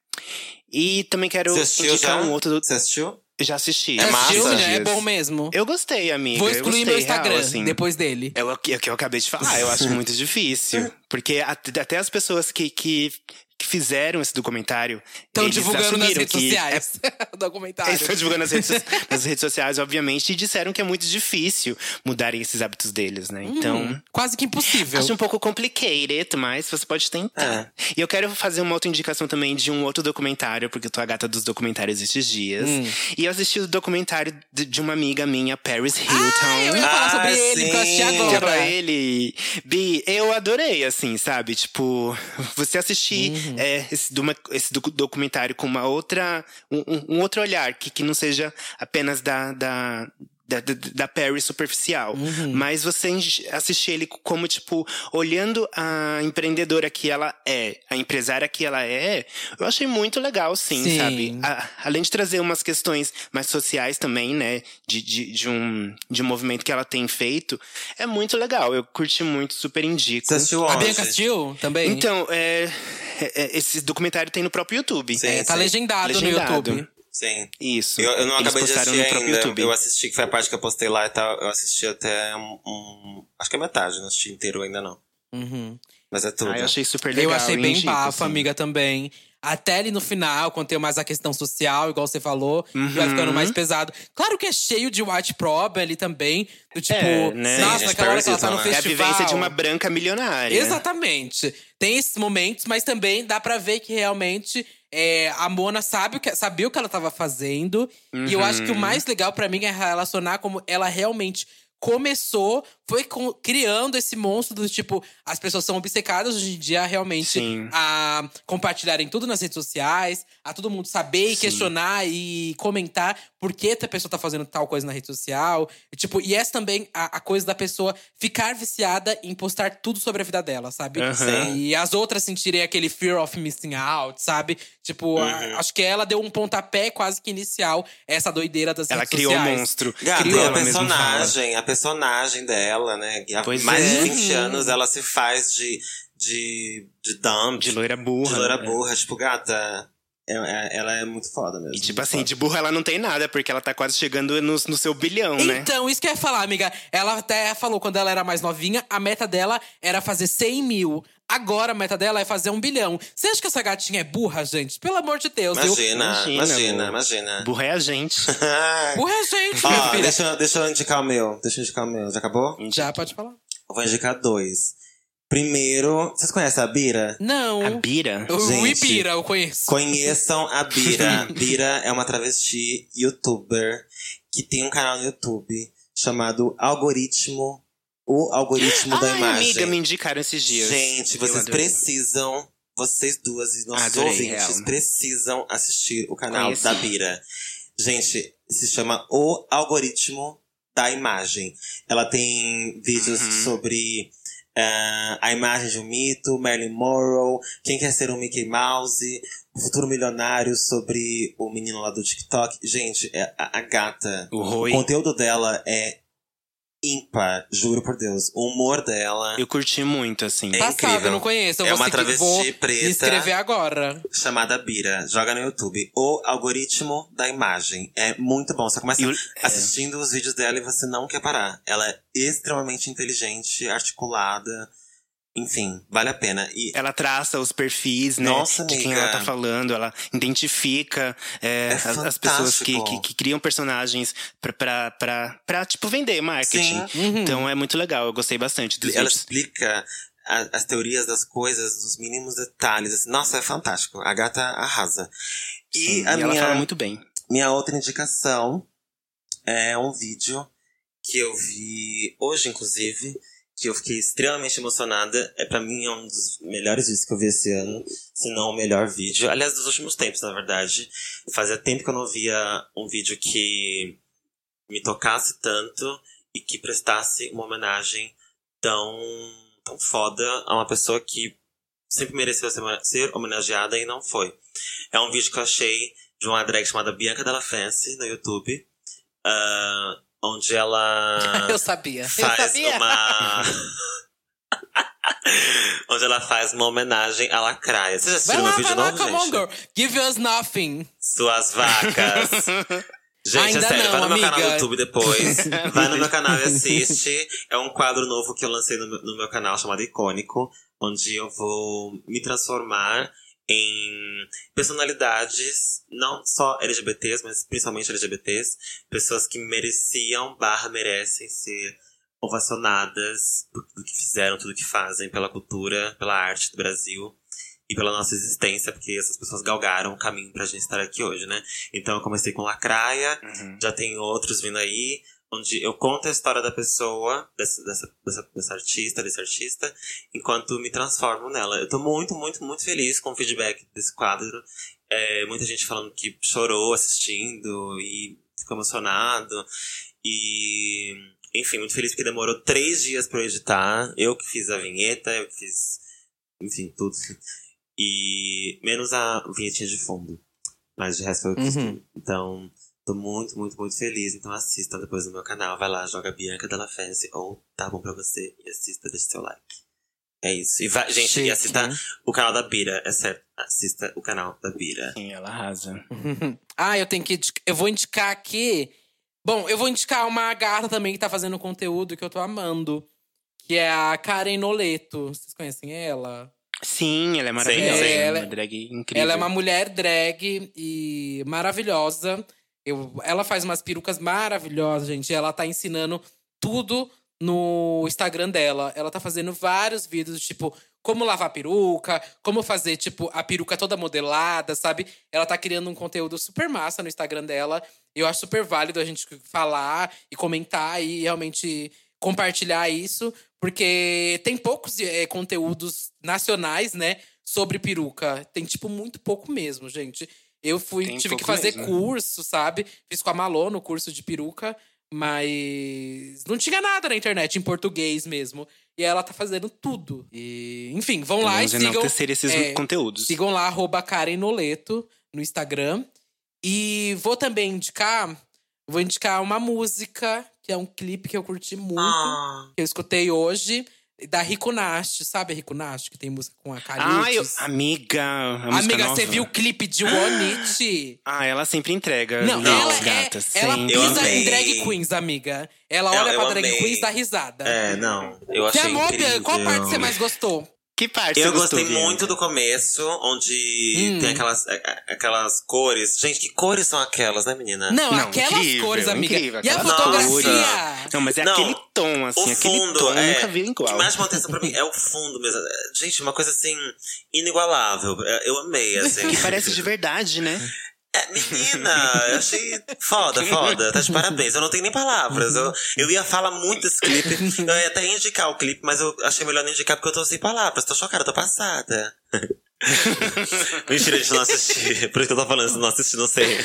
E também quero indicar já? um outro. Você assistiu? Já assisti. É massa. Assistiu, né? É bom mesmo. Eu gostei, amiga. Vou excluir gostei, meu Instagram real, assim. depois dele. É o que, é o que eu acabei de falar, eu acho muito difícil. Porque at- até as pessoas que, que que fizeram esse documentário. Estão eles divulgando nas redes que sociais (laughs) o documentário. Eles estão divulgando nas redes, so- (laughs) nas redes sociais, obviamente, e disseram que é muito difícil mudarem esses hábitos deles, né? Então. Hum, quase que impossível. Acho um pouco complicated, mas você pode tentar. E eu quero fazer uma outra indicação também de um outro documentário, porque eu tô a gata dos documentários esses dias. E eu assisti o documentário de, uma amiga minha, Paris Hilton. Ah, eu ia falar sobre Ah, ele, que eu assisti é agora. pra ele. Bi, eu adorei, assim, sabe? Tipo, você assistir Uhum. É, esse, esse docu- documentário com uma outra. Um, um- outro olhar, que, que não seja apenas da. da da, da, da Perry superficial. Uhum. Mas você assistir ele como, tipo, olhando a empreendedora que ela é, a empresária que ela é, eu achei muito legal, sim, Sim. sabe? A- além de trazer umas questões mais sociais também, né? De, de, de um, de um movimento que ela tem feito, é muito legal. Eu curti muito, super indico. Você assistiu A? Bianca assistiu também? Então, é- esse documentário tem no próprio YouTube. Sim. É, tá sim. legendado, Legendado. no YouTube. Sim. Isso. Eu, eu não Eles acabei de assistir no próprio ainda. YouTube. Eu assisti, que foi a parte que eu postei lá e tal. Eu assisti até um, um- Acho que é metade, não assisti inteiro ainda não. Uhum. Mas é tudo. Ah, eu achei super legal. Eu achei bem indico, bafo, assim. amiga, também. Até ali no final, quando tem mais a questão social, igual você falou, que vai Uhum. ficando mais pesado. Claro que é cheio de white problem ali também. Do tipo, É, né? Nossa, gente, naquela hora que ela tá no Paris É a festival. vivência de uma branca milionária. Exatamente. Tem esses momentos, mas também dá pra ver que realmente é, a Mona sabe o que, sabia o que ela tava fazendo. E eu acho que o Uhum. mais legal pra mim é relacionar como ela realmente começou, foi com- criando esse monstro do tipo, as pessoas são obcecadas hoje em dia realmente Sim. a compartilharem tudo nas redes sociais, a todo mundo saber e questionar e comentar por que a pessoa tá fazendo tal coisa na rede social. E, tipo, e essa também a, a coisa da pessoa ficar viciada em postar tudo sobre a vida dela, sabe? Aham. E as outras sentirem aquele fear of missing out, sabe? Tipo, Uhum. a- acho que ela deu um pontapé quase que inicial a essa doideira das Ela redes criou o sociais. monstro. Gata, Criou, e a ela mesma fala. personagem, a personagem dela, né? que Há Pois mais é. de 20 anos ela se faz de, de, de dumb, De loira burra. de loira né? burra. Tipo, gata, é- é- ela é muito foda mesmo. E tipo assim, foda. de burra ela não tem nada, porque ela tá quase chegando no, no seu bilhão, né? Então, isso que eu ia falar, amiga. Ela até falou quando ela era mais novinha, a meta dela era fazer 100 mil. Agora a meta dela é fazer um bilhão. Você acha que essa gatinha é burra, gente? Pelo amor de Deus. eu- Imagina, Imagina, imagina, imagina. Burra é a gente. (laughs) Burra é gente, minha Ó, filha. deixa, eu- deixa eu indicar o meu. Deixa eu indicar o meu. Já acabou? Já pode falar. Eu vou indicar dois. Primeiro, vocês conhecem a Bira? Não. A Bira? O Gente, Ibira, eu conheço. Conheçam a Bira. (laughs) Bira é uma travesti youtuber que tem um canal no YouTube chamado Algoritmo. O Algoritmo da Ai, Imagem. amiga, me indicaram esses dias. Gente, vocês precisam, vocês duas e nossos Adorei, ouvintes real. precisam assistir o canal Conheci. da Bira. Gente, se chama O Algoritmo da Imagem. Ela tem vídeos Uhum. sobre ah, a imagem de um mito, Marilyn Monroe, quem quer ser um Mickey Mouse, o futuro milionário sobre o menino lá do TikTok. Gente, é- a, a gata, O o conteúdo dela é ímpar, juro por Deus. O humor dela Eu curti muito, assim. É Passado, incrível. eu não conheço. Eu É uma travesti vou preta. me inscrever agora. chamada Bira. Joga no YouTube. O algoritmo da imagem. É muito bom. Você começa E o- assistindo os vídeos dela e você não quer parar. Ela é extremamente inteligente, articulada. Enfim, vale a pena. E Ela traça os perfis, né? Nossa, de quem amiga. ela tá falando. Ela identifica é, É as, as pessoas que, que, que criam personagens pra, pra, pra, pra, tipo, vender marketing. Sim. Uhum. Então é muito legal. Eu gostei bastante dos ela vídeos. explica a- as teorias das coisas, nos mínimos detalhes. Nossa, é fantástico. A gata arrasa. E Sim, a e ela minha, fala muito bem. minha outra indicação é um vídeo que eu vi hoje, inclusive, que eu fiquei extremamente emocionada. É para mim é um dos melhores vídeos que eu vi esse ano, se não o melhor vídeo. Aliás, dos últimos tempos, na verdade. Fazia tempo que eu não via um vídeo que me tocasse tanto e que prestasse uma homenagem tão, tão foda a uma pessoa que sempre mereceu ser, homenageada e não foi. É um vídeo que eu achei de uma drag chamada Bianca Della Fancy no YouTube. ah, onde ela (laughs) Eu sabia. eu faz sabia. uma. (laughs) onde ela faz uma homenagem à lacraia. Você já Vai assistiu lá, meu vídeo vai lá, novo, come on, gente? girl. Give us nothing. Suas vacas. (laughs) Gente, Ainda é sério, não, vai no meu amiga. canal do YouTube depois. vai no meu canal e assiste. É um quadro novo que eu lancei no meu, no meu canal chamado Icônico, onde eu vou me transformar em personalidades, não só LGBTs, mas principalmente LGBTs, pessoas que mereciam barra merecem ser ovacionadas por tudo que fizeram, tudo que fazem pela cultura, pela arte do Brasil e pela nossa existência, porque essas pessoas galgaram o caminho pra gente estar aqui hoje, né? Então eu comecei com Lacraia, Uhum. já tem outros vindo aí, onde eu conto a história da pessoa, dessa, dessa, dessa, dessa artista, desse artista, enquanto me transformo nela. Eu tô muito, muito, muito feliz com o feedback desse quadro. É, muita gente falando que chorou assistindo e ficou emocionado. E, enfim, muito feliz porque demorou três dias pra eu editar. Eu que fiz a vinheta, eu que fiz, enfim, tudo. E menos a vinhetinha de fundo. Mas de resto eu fiz Uhum. Então, tô muito, muito, muito feliz. Então assista depois no meu canal. Vai lá, joga Bianca Della Fence ou Tá Bom Pra Você e assista, deixa seu like. É isso. E vai, gente, Chique. e assista o canal da Bira, é certo. Assista o canal da Bira. Sim, ela arrasa. (laughs) ah, eu tenho que. Eu vou indicar aqui. Bom, eu vou indicar uma gata também que tá fazendo conteúdo que eu tô amando. Que é a Karen Noleto. Vocês conhecem ela? Sim, ela é maravilhosa. Sim, é ela- uma drag incrível. Ela é uma mulher drag e maravilhosa. Eu, ela faz umas perucas maravilhosas, gente. Ela tá ensinando tudo no Instagram dela. Ela tá fazendo vários vídeos, tipo, como lavar peruca, como fazer, tipo, a peruca toda modelada, sabe? Ela tá criando um conteúdo super massa no Instagram dela. Eu acho super válido a gente falar e comentar e realmente compartilhar isso, porque tem poucos eh, conteúdos nacionais, né, sobre peruca. Tem, tipo, muito pouco mesmo, gente. Eu fui, Tem tive que fazer mesmo. curso, sabe? Fiz com a Malô no curso de peruca, mas não tinha nada na internet em português mesmo. E ela tá fazendo tudo. E, enfim, vão lá e sigam. esses é, conteúdos. Sigam lá, arroba Karen Noleto no Instagram. E vou também indicar. Vou indicar uma música, que é um clipe que eu curti muito, Ah, que eu escutei hoje, da Rico Nast. Sabe a Rico Nast, que tem música com a Ah, Caliutes? eu, amiga, Amiga, você viu o clipe de One (gasps) It? Ah, ela sempre entrega. Não, Não, ela, gatas. é, ela sempre. Eu pisa em drag queens, amiga. Ela Eu- olha eu pra drag amei. queens e dá risada. é, não. Eu Você achei amou, incrível. Qual parte você mais gostou? Que parte Eu gostei Bianca? muito do começo, onde Hum. tem aquelas, a- a- aquelas cores. Gente, que cores são aquelas, né, menina? Não, Não, aquelas incrível, cores, amiga. incrível, e a aquelas fotografia? cores. Não, mas é Não, aquele tom, assim, o aquele fundo tom, eu é, nunca vi O igual. que mais chamou atenção pra mim é o fundo mesmo. É, Gente, uma coisa assim, inigualável. É, Eu amei, (laughs) assim. Que parece de verdade, né? É, menina, eu achei foda, foda. Tá de parabéns. Eu não tenho nem palavras. Eu, eu ia falar muito desse clipe. Eu ia até indicar o clipe, mas eu achei melhor não indicar porque eu tô sem palavras. Tô chocada, tô passada. (laughs) Mentira, a gente não assistiu. Por isso que eu tô falando, se não assistir, não sei.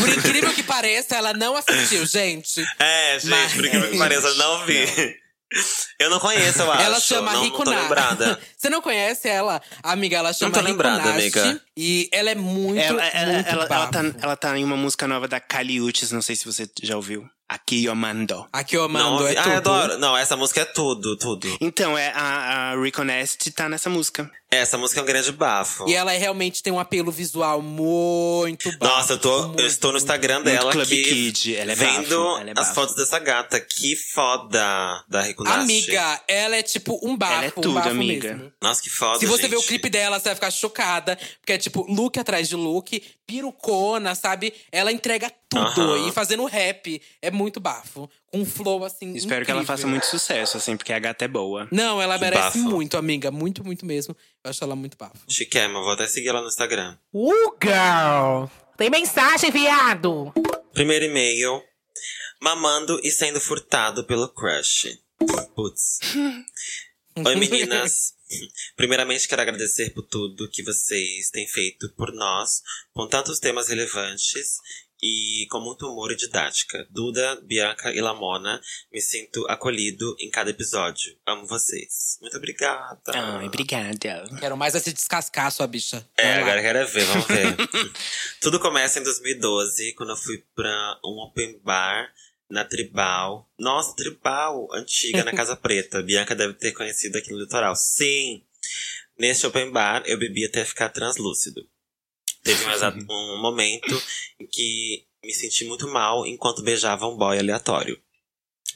Por incrível que pareça, ela não assistiu, gente. É, gente, Mas- por incrível que pareça, eu não vi. Eu não conheço, eu acho. ela chama não, Rico não tô lembrada. (laughs) Você não conhece ela? Amiga, ela chama tô Rico lembrada, Nast, amiga. E ela é muito, Ela, ela, muito ela, ela tá, ela tá em uma música nova da Caliutes, não sei se você já ouviu. Aqui eu mando. Aqui eu Não, mando, é ah, tudo. eu adoro. Não, essa música é tudo, tudo. Então, é, a, a Rico Nest tá nessa música. Essa música é um grande bafo. E ela é- realmente tem um apelo visual muito bafo. Nossa, eu tô, muito, eu estou no muito. Instagram Muito dela Club aqui, Kid, ela é vendo bafo, ela é as fotos dessa gata. Que foda da Rico Nast. Amiga, ela é tipo um bafo, Ela é um tudo, bafo amiga. mesmo. Nossa, que foda, Se você gente. ver o clipe dela, você vai ficar chocada. Porque é tipo look atrás de look, pirucona, sabe? Ela entrega tudo. Aham. E fazendo rap é muito bafo. Com um flow assim. Espero que ela incrível. faça muito sucesso, assim, porque a gata é boa. Não, ela merece bafo. muito, amiga. Muito, muito mesmo. Eu acho ela muito bafo. Chiquema, vou até seguir ela no Instagram. Uh, girl! Tem mensagem, viado! Primeiro e-mail. Mamando e sendo furtado pelo crush. Putz. (laughs) Oi, meninas. Primeiramente, quero agradecer por tudo que vocês têm feito por nós, com tantos temas relevantes e com muito humor e didática. Duda, Bianca e Lamona, me sinto acolhido em cada episódio. Amo vocês. Muito obrigada. Ai, obrigada. Quero mais é se descascar, sua bicha. É, Vai agora eu quero ver, vamos ver. (laughs) Tudo começa em 2012, quando eu fui pra um open bar na Tribal. Nossa, Tribal, antiga, na Casa Preta. Bianca deve ter conhecido aqui no litoral. Sim! Neste open bar, eu bebi até ficar translúcido. Teve um, um (laughs) momento em que me senti muito mal enquanto beijava um boy aleatório.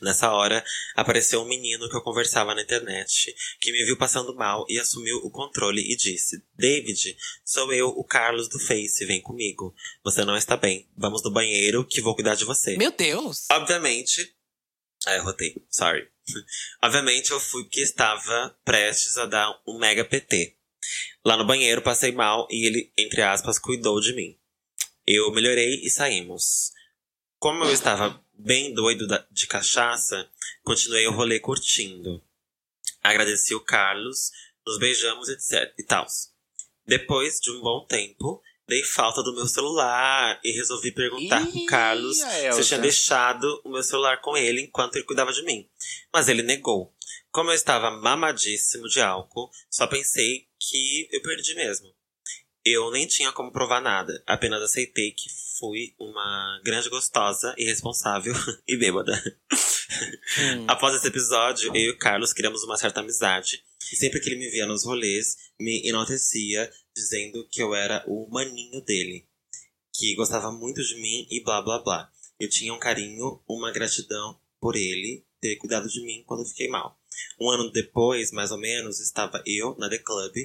Nessa hora, apareceu um menino que eu conversava na internet, que me viu passando mal e assumiu o controle e disse: David, sou eu, o Carlos do Face, vem comigo. Você não está bem. Vamos no banheiro que vou cuidar de você. Meu Deus! Obviamente. Ah, eu rotei. Sorry. (laughs) Obviamente eu fui porque estava prestes a dar um mega PT. Lá no banheiro passei mal e ele, entre aspas, cuidou de mim. Eu melhorei e saímos. Como eu estava bem doido de cachaça, continuei o rolê curtindo. Agradeci o Carlos, nos beijamos, etc e tal. Depois de um bom tempo, dei falta do meu celular e resolvi perguntar pro Ih, Carlos a se eu tinha deixado o meu celular com ele enquanto ele cuidava de mim. Mas ele negou. Como eu estava mamadíssimo de álcool, só pensei que eu perdi mesmo. Eu nem tinha como provar nada, apenas aceitei que fui uma grande gostosa, irresponsável (laughs) e bêbada. Após esse episódio, eu e o Carlos criamos uma certa amizade. E sempre que ele me via nos rolês, me enaltecia, dizendo que eu era o maninho dele. Que gostava muito de mim e blá blá blá. Eu tinha um carinho, uma gratidão por ele ter cuidado de mim quando eu fiquei mal. Um ano depois, mais ou menos, estava eu na The Club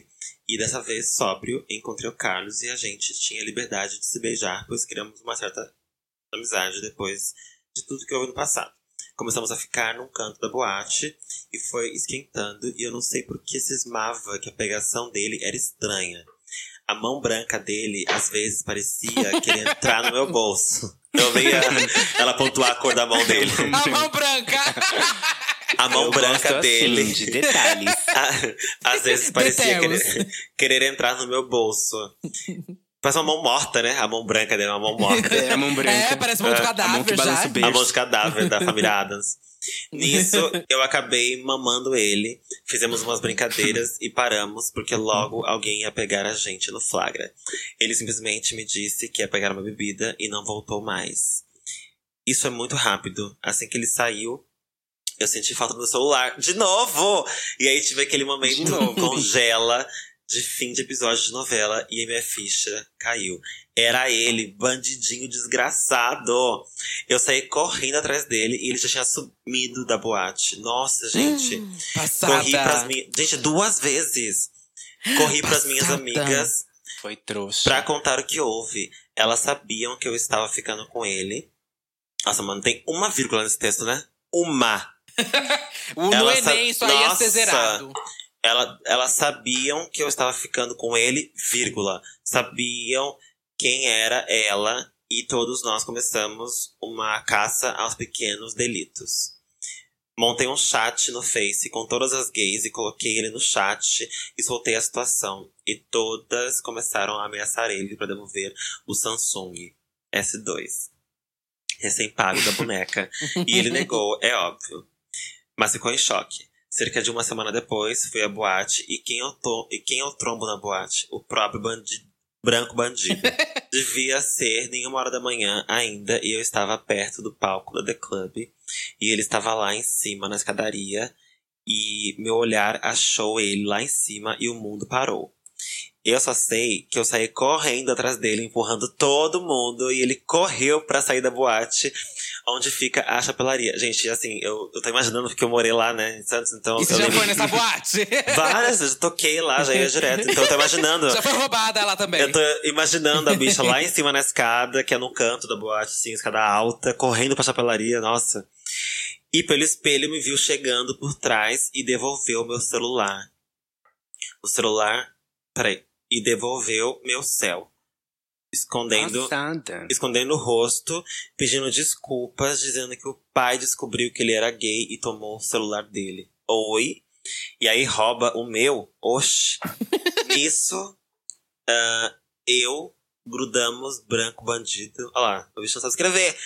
e dessa vez sóbrio encontrei o Carlos e a gente tinha liberdade de se beijar, pois criamos uma certa amizade depois de tudo que houve no passado. Começamos a ficar num canto da boate e foi esquentando e eu não sei por que cismava que a pegação dele era estranha. A mão branca dele às vezes parecia querer entrar no meu bolso. (laughs) Eu veia ela pontuar a cor da mão dele. A mão branca! (laughs) A mão Eu branca gosto dele. Assim, de detalhes. (laughs) Às vezes parecia querer, querer entrar no meu bolso. Parece uma mão morta, né? A mão branca dele é uma mão morta. É, a mão branca. É, parece mão de É, a mão que cadáver balança beijo. A mão de cadáver da família Adams. Nisso, eu acabei mamando ele. Fizemos umas brincadeiras e paramos, porque logo alguém ia pegar a gente no flagra. Ele simplesmente me disse que ia pegar uma bebida e não voltou mais. Isso é muito rápido. Assim que ele saiu, eu senti falta do meu celular. De novo! E aí tive aquele momento De congela de fim de episódio de novela e a minha ficha caiu. Era ele, bandidinho desgraçado. Eu saí correndo atrás dele e ele já tinha sumido da boate. Nossa, gente. Passada. Corri pras minhas. Gente, duas vezes. Corri pras minhas Passada. amigas Foi trouxa. pra contar o que houve. Elas sabiam que eu estava ficando com ele. Nossa, mano, tem uma vírgula nesse texto, né? Uma. O, no Enem isso aí ia ser zerado. Ela, elas sabiam que eu estava ficando com ele, vírgula. Sabiam quem era ela e todos nós começamos uma caça aos pequenos delitos. Montei um chat no Face com todas as gays e coloquei ele no chat e soltei a situação. E todas começaram a ameaçar ele para devolver o Samsung S2. Recém-pago da boneca. e ele (laughs) negou, é óbvio. Mas ficou em choque. Cerca de uma semana depois, fui à boate e quem eu, to e quem eu trombo na boate? O próprio branco bandido. (laughs) Devia ser nenhuma hora da manhã ainda e eu estava perto do palco da The Club e ele estava lá em cima na escadaria e meu olhar achou ele lá em cima e o mundo parou. Eu só sei que eu saí correndo atrás dele, empurrando todo mundo, e ele correu pra sair da boate, onde fica a chapelaria. Gente, assim, eu, eu tô imaginando porque eu morei lá, né, em Santos, então. E você já lembro foi nessa (laughs) boate? Várias, eu já toquei lá, já ia direto. Então eu tô imaginando. já foi roubada lá também. Eu tô imaginando a bicha lá em cima na escada, que é no canto da boate, assim, escada alta, correndo pra chapelaria, nossa. E pelo espelho me viu chegando por trás e devolveu meu celular. O celular. Peraí. E devolveu meu céu. Escondendo. Passada. Escondendo o rosto, pedindo desculpas, dizendo que o pai descobriu que ele era gay e tomou o celular dele. Oi? E aí rouba o meu? Oxi. (laughs) Nisso, ah, eu grudamos branco bandido. Olha lá, o bicho não sabe escrever.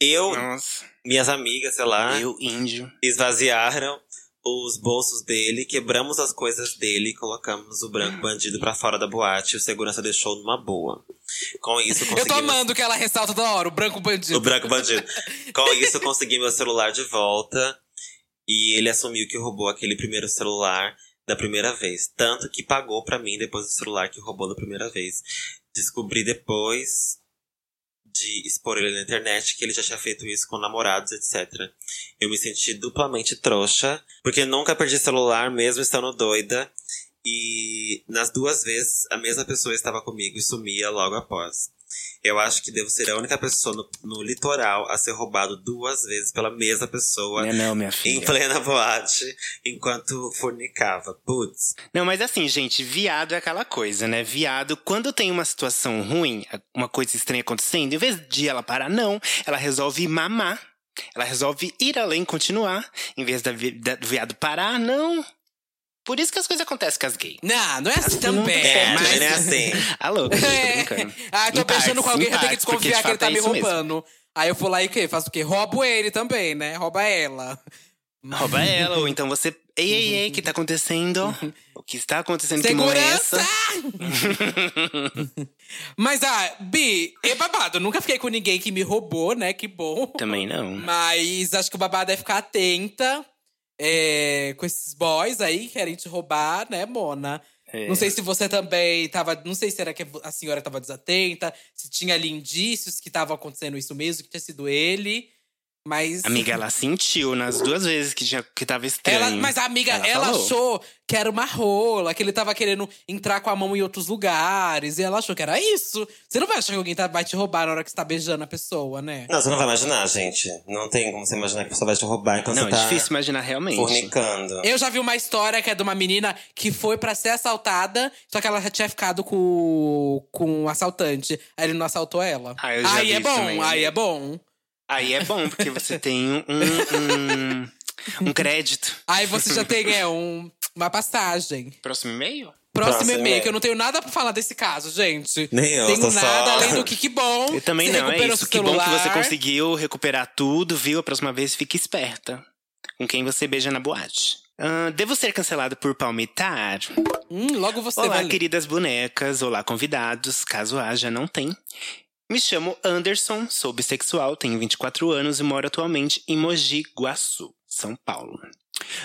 Eu, Nossa. minhas amigas, sei lá, Eu, índio. esvaziaram os bolsos dele, quebramos as coisas dele e colocamos o branco bandido pra fora da boate e o segurança deixou numa boa. Com isso, Eu tô conseguimos... amando que ela ressalta toda hora, o branco bandido. O branco bandido. Com isso, eu consegui meu celular de volta. E ele assumiu que roubou aquele primeiro celular da primeira vez. Tanto que pagou pra mim depois do celular que roubou da primeira vez. Descobri depois de expor ele na internet, que ele já tinha feito isso com namorados, etc. Eu me senti duplamente trouxa, porque nunca perdi celular, mesmo estando doida. E nas duas vezes, a mesma pessoa estava comigo e sumia logo após. Eu acho que devo ser a única pessoa no, no litoral a ser roubado duas vezes pela mesma pessoa Não não, minha em filha. plena boate, enquanto fornicava. Putz. Não, mas assim, gente, viado é aquela coisa, né? Viado, quando tem uma situação ruim, uma coisa estranha acontecendo, em vez de ela parar, não, ela resolve mamar. Ela resolve ir além, continuar. Em vez da, da- do viado parar, não. Por isso que as coisas acontecem com as gays. Não, não é assim também. É, mas- também não é assim. (laughs) Alô, gente, tô É. brincando. Ah, tô Em beijando com alguém, já tem que desconfiar de que ele tá é me roubando. Aí eu vou lá e o quê? Faço o quê? Roubo ele também, né? Rouba ela. Rouba ela, ou então você. Ei, ei, ei, o que tá acontecendo? O que está acontecendo? Que é Segurança! essa? (laughs) Mas, ah, Bi, é babado. Eu nunca fiquei com ninguém que me roubou, né? Que bom. Também não. Mas acho que o babado é ficar atenta é, com esses boys aí que querem te roubar, né, Mona? É. Não sei se você também tava. Não sei se era que a senhora tava desatenta, se tinha ali indícios que tava acontecendo isso mesmo, que tinha sido ele. Mas. Amiga, ela sentiu nas duas vezes que, tinha, que tava estranho. Ela, mas a amiga, Ela ela, achou que era uma rola, que ele tava querendo entrar com a mão em outros lugares. E ela achou que era isso. Você não vai achar que alguém tá, vai te roubar na hora que você tá beijando a pessoa, né? Não, você não vai imaginar, gente. Não tem como você imaginar que a pessoa vai te roubar enquanto Não, você é tá difícil imaginar realmente. fornicando. Eu já vi uma história que é de uma menina que foi pra ser assaltada, só que ela já tinha ficado com, com o assaltante. Aí ele não assaltou ela. Ah, eu já aí vi é isso bom, também, aí amiga. é bom. Aí é bom, porque você tem um, um, um crédito. Aí você já tem é, um, uma passagem. Próximo e-mail? Próximo e-mail, que eu não tenho nada pra falar desse caso, gente. Nem eu, Tenho tô nada só- além do que que bom. Eu também Você não, é isso. Que bom que você conseguiu recuperar tudo, viu? A próxima vez fique esperta. Com quem você beija na boate. Ah, devo ser cancelado por palmitar? Hum, logo você Olá, vai queridas bonecas. Olá, convidados. Caso haja, não tem. Me chamo Anderson, sou bissexual, tenho 24 anos e moro atualmente em Mogi Guaçu, São Paulo.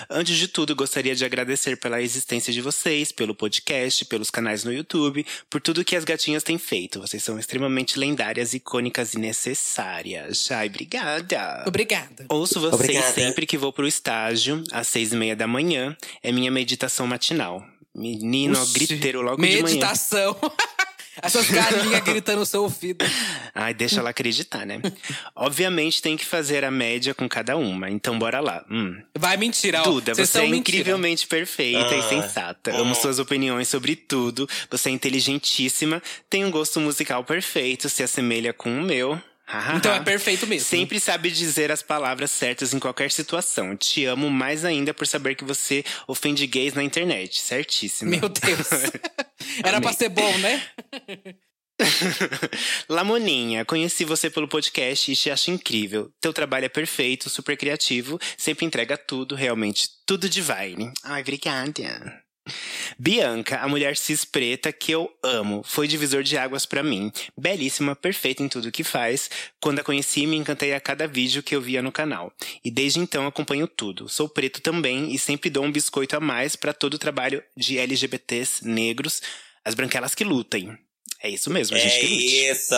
Antes de tudo, gostaria de agradecer pela existência de vocês, pelo podcast, pelos canais no YouTube, por tudo que as gatinhas têm feito. Vocês são extremamente lendárias, icônicas e necessárias. Ai, obrigada! Obrigada. Ouço vocês Obrigada. sempre que vou pro estágio, às seis e meia da manhã. É minha meditação matinal. Menino, Oxi, griteiro logo de manhã. Meditação. (laughs) Essas galinhas gritando no seu ouvido. Ai, deixa ela acreditar, né? Obviamente tem que fazer a média com cada uma, então bora lá. Hum. Vai mentira, ó. Duda, Vocês você é mentira. incrivelmente perfeita e Ah, sensata. ah. Amo suas opiniões sobre tudo. Você é inteligentíssima, tem um gosto musical perfeito, se assemelha com o meu. Então é perfeito mesmo. Sempre sabe dizer as palavras certas em qualquer situação. Te amo mais ainda por saber que você ofende gays na internet. Certíssima. Meu Deus. (laughs) Era pra ser bom, né? (laughs) Lamoninha, conheci você pelo podcast e te acho incrível. Teu trabalho é perfeito, super criativo, sempre entrega tudo, realmente tudo divine. Ai, obrigada. Bianca, a mulher cis preta que eu amo, foi divisor de águas pra mim. Belíssima, perfeita em tudo que faz. Quando a conheci, me encantei a cada vídeo que eu via no canal. E desde então acompanho tudo. Sou preto também e sempre dou um biscoito a mais pra todo o trabalho de LGBTs negros, as branquelas que lutem. É isso mesmo, a gente É que lute. isso!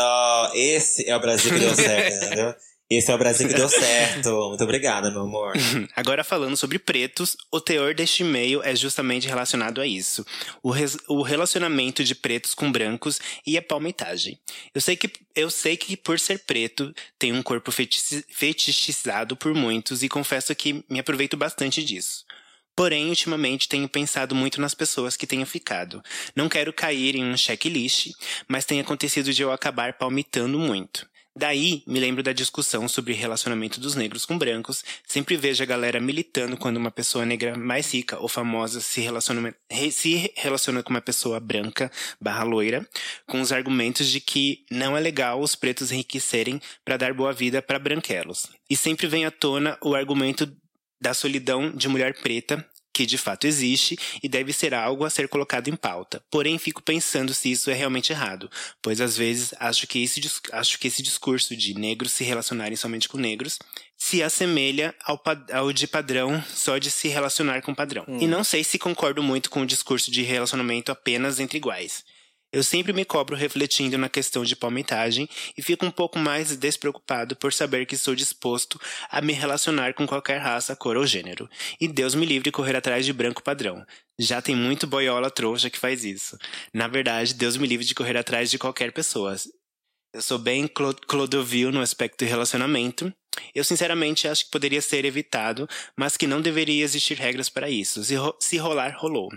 Esse é o Brasil que deu certo, (laughs) entendeu? Esse é o Brasil que deu certo. Muito obrigada, meu amor. (laughs) Agora falando sobre pretos, o teor deste e-mail é justamente relacionado a isso. O, res- o relacionamento de pretos com brancos e a palmitagem. Eu sei que, eu sei que por ser preto, tem um corpo fetichizado por muitos e confesso que me aproveito bastante disso. Porém, ultimamente tenho pensado muito nas pessoas que tenho ficado. Não quero cair em um checklist, mas tem acontecido de eu acabar palmitando muito. Daí, me lembro da discussão sobre relacionamento dos negros com brancos. Sempre vejo a galera militando quando uma pessoa negra mais rica ou famosa se relaciona, re- se relaciona com uma pessoa branca barra loira, com os argumentos de que não é legal os pretos enriquecerem para dar boa vida para branquelos. E sempre vem à tona o argumento da solidão de mulher preta, que de fato existe e deve ser algo a ser colocado em pauta. Porém, fico pensando se isso é realmente errado, pois às vezes acho que esse, acho que esse discurso de negros se relacionarem somente com negros se assemelha ao, ao de padrão só de se relacionar com padrão. E não sei se concordo muito com o discurso de relacionamento apenas entre iguais. Eu sempre me cobro refletindo na questão de palmitagem e fico um pouco mais despreocupado por saber que sou disposto a me relacionar com qualquer raça, cor ou gênero. E Deus me livre correr atrás de branco padrão. Já tem muito boiola trouxa que faz isso. Na verdade, Deus me livre de correr atrás de qualquer pessoa. Eu sou bem Clo Clodovil no aspecto de relacionamento. Eu sinceramente acho que poderia ser evitado, mas que não deveria existir regras para isso. Se, ro se rolar, rolou.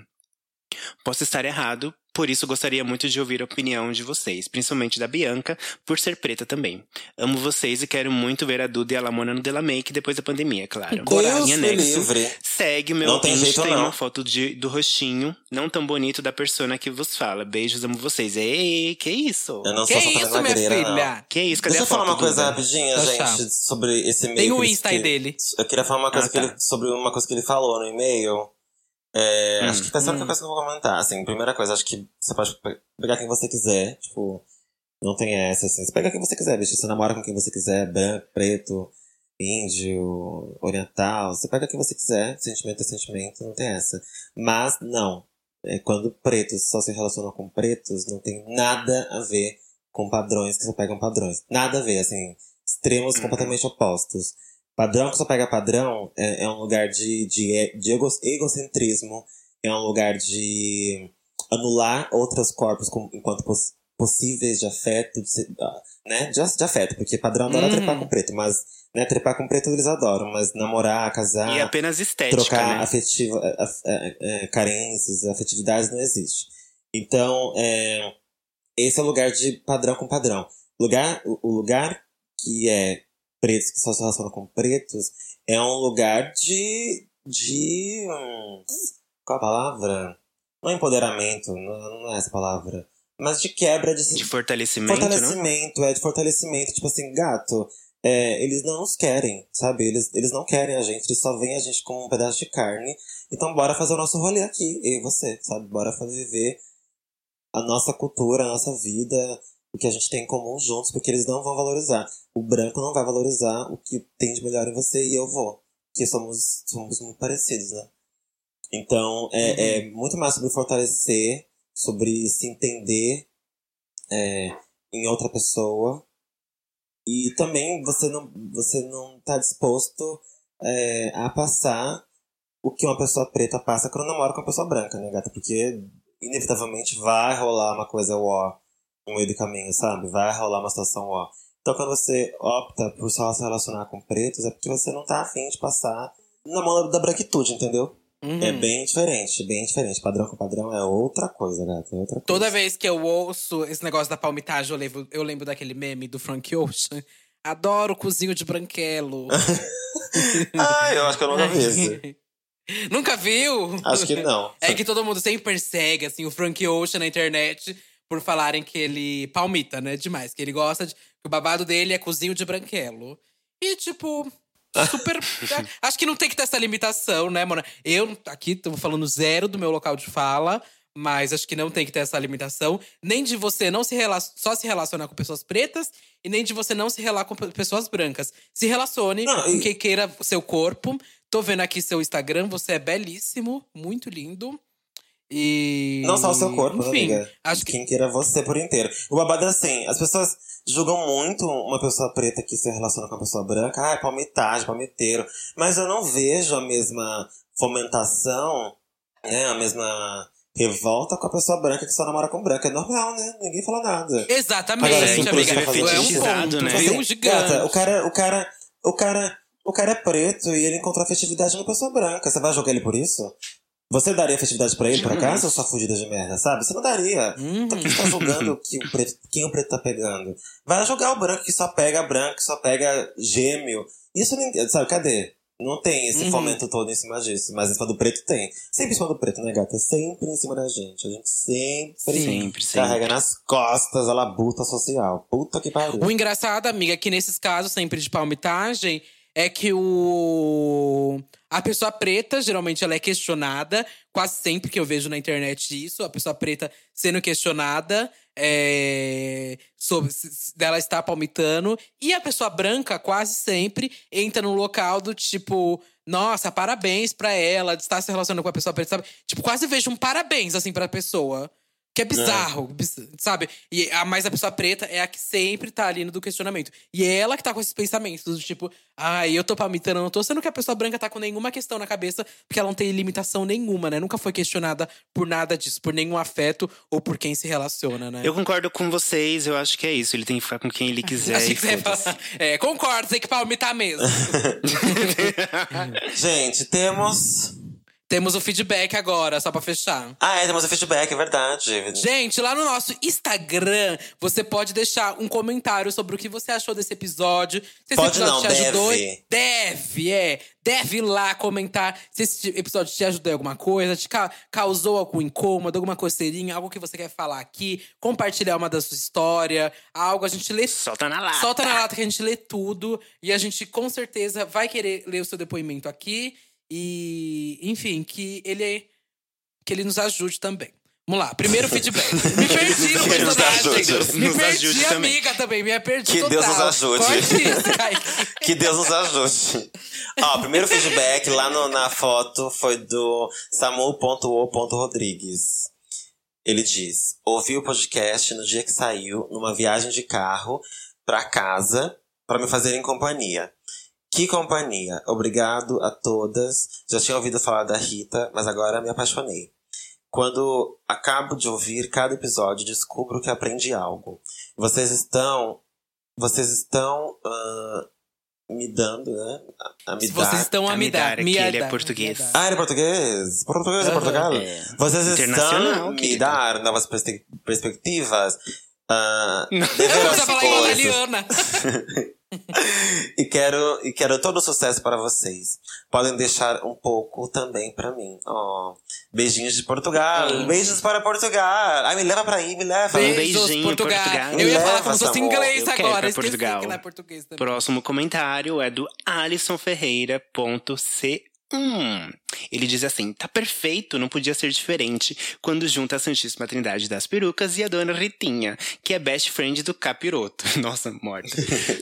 Posso estar errado, por isso gostaria muito de ouvir a opinião de vocês, principalmente da Bianca, por ser preta também. Amo vocês e quero muito ver a Duda e a Lamona no Della Make depois da pandemia, claro. Deus anexo, livre. segue meu Não tem jeito, e não. uma foto de, do rostinho, não tão bonito da persona que vos fala. Beijos, amo vocês. Ei, que isso? Eu não Que sou Santana isso, minha Magreira, não. filha? Que isso? Cadê Deixa a eu falar foto, uma coisa Duda? rapidinha, Tá gente, sobre esse e-mail. Tem o Insta aí que- dele. Eu queria falar uma coisa Ah, que tá. ele, sobre uma coisa que ele falou no e-mail. É, Hum. Acho que ser a única coisa que eu vou comentar. Assim, primeira coisa, acho que você pode pe- pegar quem você quiser. Tipo, não tem essa, assim. Você pega quem você quiser, bicho. Você namora com quem você quiser, branco, preto, índio, oriental. Você pega quem você quiser. Sentimento é sentimento, não tem essa. Mas, não. É, quando pretos só se relacionam com pretos, não tem nada a ver com padrões que só pegam padrões. Nada a ver, assim. Extremos Uhum. completamente opostos. Padrão que só pega padrão é, é um lugar de, de, de ego- egocentrismo, é um lugar de anular outros corpos como, enquanto poss- possíveis de afeto, de, ah, né? De, de afeto, porque padrão adora Uhum. trepar com preto, mas né, trepar com preto eles adoram, mas namorar, casar, E é apenas estética, trocar né? afetiva, af- é, é, carências, afetividades não existe. Então, é, esse é o lugar de padrão com padrão. Lugar, o lugar que é pretos, que só se relacionam com pretos, é um lugar de. de. qual a palavra? Não é empoderamento, não, não é essa palavra. Mas de quebra de, De fortalecimento, né? fortalecimento, é de fortalecimento. Tipo assim, gato, é, eles não nos querem, sabe? Eles, eles não querem a gente, eles só veem a gente como um pedaço de carne. Então bora fazer o nosso rolê aqui, eu e você, sabe? Bora fazer viver a nossa cultura, a nossa vida, o que a gente tem em comum juntos, porque eles não vão valorizar. O branco não vai valorizar o que tem de melhor em você e eu vou. Porque somos, somos muito parecidos, né? Então, é, é muito mais sobre fortalecer, sobre se entender é, em outra pessoa. E também você não, você não tá disposto é, a passar o que uma pessoa preta passa quando namora com uma pessoa branca, né, gata? Porque inevitavelmente vai rolar uma coisa ó no meio do caminho, sabe? Vai rolar uma situação ó. Então quando você opta por só se relacionar com pretos, é porque você não tá afim de passar na mão da branquitude, entendeu? Uhum. É bem diferente, bem diferente. Padrão com padrão é outra coisa, gata. É outra coisa. Toda vez que eu ouço esse negócio da palmitagem, eu lembro, eu lembro daquele meme do Frank Ocean. Adoro o cozinho de branquelo. (laughs) Ah, eu acho que eu nunca vi esse. (laughs) Nunca viu? Acho que não. É que todo mundo sempre persegue, assim, o Frank Ocean na internet por falarem que ele palmita, né? Demais. Que ele gosta de. O babado dele é cozinho de branquelo. E, tipo. (laughs) Super. é, acho que não tem que ter essa limitação, né, mano? Eu aqui tô falando zero do meu local de fala, mas acho que não tem que ter essa limitação. Nem de você não se rela só se relacionar com pessoas pretas e nem de você não se relacionar com pe- pessoas brancas. Se relacione Não, com quem queira seu corpo. Tô vendo aqui seu Instagram, você é belíssimo, muito lindo. E. Não só o seu corpo, né, Enfim, amiga? acho que. Quem queira você por inteiro. O babado é assim, as pessoas julgam muito uma pessoa preta que se relaciona com uma pessoa branca. Ah, é palmitagem, palmiteiro. Mas eu não vejo a mesma fomentação, né? A mesma revolta com a pessoa branca que só namora com branca. É normal, né? Ninguém fala nada. Exatamente, Agora, sim, amiga. é É um né? viu? Assim, Gigante. gata, o cara, o cara, o cara, o cara é preto e ele encontrou afetividade numa pessoa branca. Você vai jogar ele por isso? Você daria afetividade pra ele, por acaso, ou sua fudida de merda, sabe? Você não daria. Uhum. Então quem tá julgando (laughs) que o preto, quem o preto tá pegando? Vai jogar o branco que só pega branco, que só pega gêmeo. Isso ninguém. Sabe, cadê? Não tem esse Uhum. fomento todo em cima disso. Mas em cima do preto tem. Sempre em cima do preto, né, gata? Sempre em cima da gente. A gente sempre, Sempre, sempre. carrega nas costas a labuta social. Puta que pariu. O engraçado, amiga, é que nesses casos sempre de palmitagem, é que o. A pessoa preta, geralmente, ela é questionada. Quase sempre que eu vejo na internet isso, a pessoa preta sendo questionada é, sobre dela estar palmitando. E a pessoa branca, quase sempre, entra no local do tipo. Nossa, parabéns pra ela de estar se relacionando com a pessoa preta, sabe? Tipo, quase vejo um parabéns, assim, pra pessoa. Que é bizarro, biz- sabe? E a mais a pessoa preta é a que sempre tá ali no do questionamento. E é ela que tá com esses pensamentos, do tipo, ai, eu tô palmitando, eu não tô. Sendo que a pessoa branca tá com nenhuma questão na cabeça, porque ela não tem limitação nenhuma, né? Nunca foi questionada por nada disso, por nenhum afeto ou por quem se relaciona, né? Eu concordo com vocês, eu acho que é isso. Ele tem que ficar com quem ele (laughs) quiser. E foda-se. falar. É, concordo, tem que palmitar mesmo. (laughs) (laughs) Gente, temos. Temos o feedback agora, só pra fechar. Ah, é, temos o feedback, é verdade. Gente, lá no nosso Instagram, você pode deixar um comentário sobre o que você achou desse episódio. Se esse Pode episódio não, te ajudou. deve. Deve, é. Deve ir lá comentar se esse episódio te ajudou em alguma coisa, te ca- causou algum incômodo, alguma coceirinha, algo que você quer falar aqui, compartilhar uma da sua história, algo a gente lê. Solta na lata. Solta na lata que a gente lê tudo. E a gente com certeza vai querer ler o seu depoimento aqui. E, enfim, que ele, que ele nos ajude também. Vamos lá, primeiro feedback. (laughs) Me perdi no personagem. Me Nos perdi, ajude também. amiga, também. Me perdi Que total. Deus nos ajude. Isso. (laughs) Que Deus nos ajude. Ó, primeiro feedback lá no- na foto foi do samu.o.rodrigues. Ele diz: Ouvi o podcast no dia que saiu, numa viagem de carro pra casa, pra me fazerem companhia. Que companhia! Obrigado a todas. Já tinha ouvido falar da Rita, mas agora me apaixonei. Quando acabo de ouvir cada episódio, descubro que aprendi algo. Vocês estão. Vocês estão. ah, me dando, né? A, a me dar. Vocês estão a me dar. Amidara, Me que ele é dar, português. me dar. Ah, ele é português? Português é Aham, Portugal? é. Vocês estão me querida. dar novas perspe- perspectivas. ver Vamos as falar em italiana. (laughs) E quero, e quero todo o sucesso para vocês. Podem deixar um pouco também para mim. Oh, beijinhos de Portugal. Hum. Beijos para Portugal. Ai, me leva pra aí, me leva. Beijo. Beijos, beijinho, Portugal. Portugal. Eu ia falar Leva, como se fosse Samu. inglês agora. Portugal. que não é português também. Próximo comentário é do alisonferreira.c1. Ele diz assim: tá perfeito, não podia ser diferente quando junta a Santíssima Trindade das Perucas e a dona Ritinha, que é best friend do Capiroto. (laughs) Nossa, morta.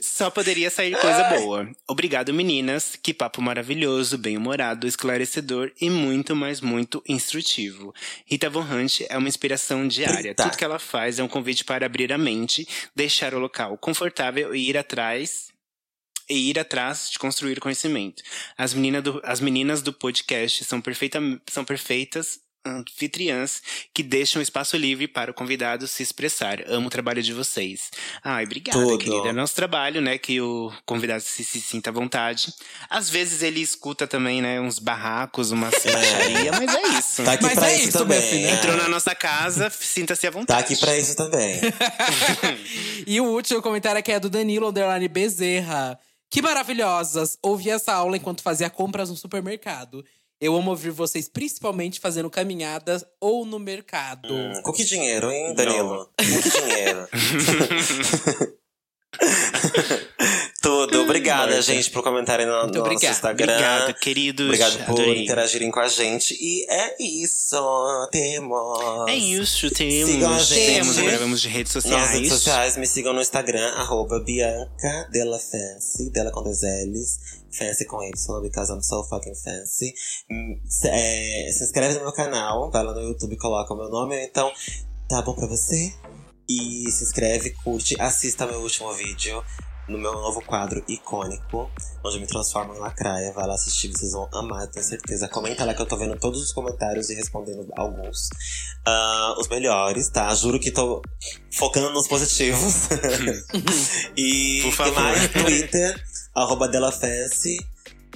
Só poderia sair coisa boa. Obrigado, meninas. Que papo maravilhoso, bem-humorado, esclarecedor e muito, mas muito instrutivo. Rita Von Hunt é uma inspiração diária. Eita. Tudo que ela faz é um convite para abrir a mente, deixar o local confortável e ir atrás e ir atrás de construir conhecimento. As, menina do- as meninas do podcast são, perfeita, são perfeitas anfitriãs que deixam espaço livre para o convidado se expressar. Amo o trabalho de vocês. Ai, obrigada, Tudo. querida. É nosso trabalho, né? Que o convidado se, se sinta à vontade. Às vezes ele escuta também, né? Uns barracos, umas (laughs) baixaria, mas é isso. Tá aqui Mas pra é isso, isso, também. minha filha. é. Entrou na nossa casa, sinta-se à Tá vontade. aqui pra isso também. (laughs) E o último comentário aqui é do Danilo Underline Bezerra. Que maravilhosas! Ouvi essa aula enquanto fazia compras no supermercado. Eu amo ouvir vocês principalmente fazendo caminhadas ou no mercado. Hum, com que dinheiro, hein, Danilo? Com que dinheiro? (laughs) (laughs) Tudo. Obrigada, gente, por comentarem no, Muito no nosso obrigada. Instagram. Obrigado, queridos. Obrigado por Adorei. interagirem com a gente. E é isso. Temos. É isso, temos. Sigam a gente. Temos, gravamos de redes Nas sociais. redes sociais, me sigam no Instagram, arroba Bianca Della Fancy, dela com dois L's, Fancy com Y, because I'm so fucking fancy. Se, é, se inscreve no meu canal, vai lá no YouTube e coloca o meu nome, ou então, tá bom pra você? E se inscreve, curte, assista meu último vídeo no meu novo quadro icônico, onde eu me transformo em lacraia. Vai lá assistir, vocês vão amar, tenho certeza. Comenta lá que eu tô vendo todos os comentários e respondendo alguns. Ah, os melhores, tá? Juro que tô focando nos positivos. (laughs) e Por favor. tem mais Twitter, arroba.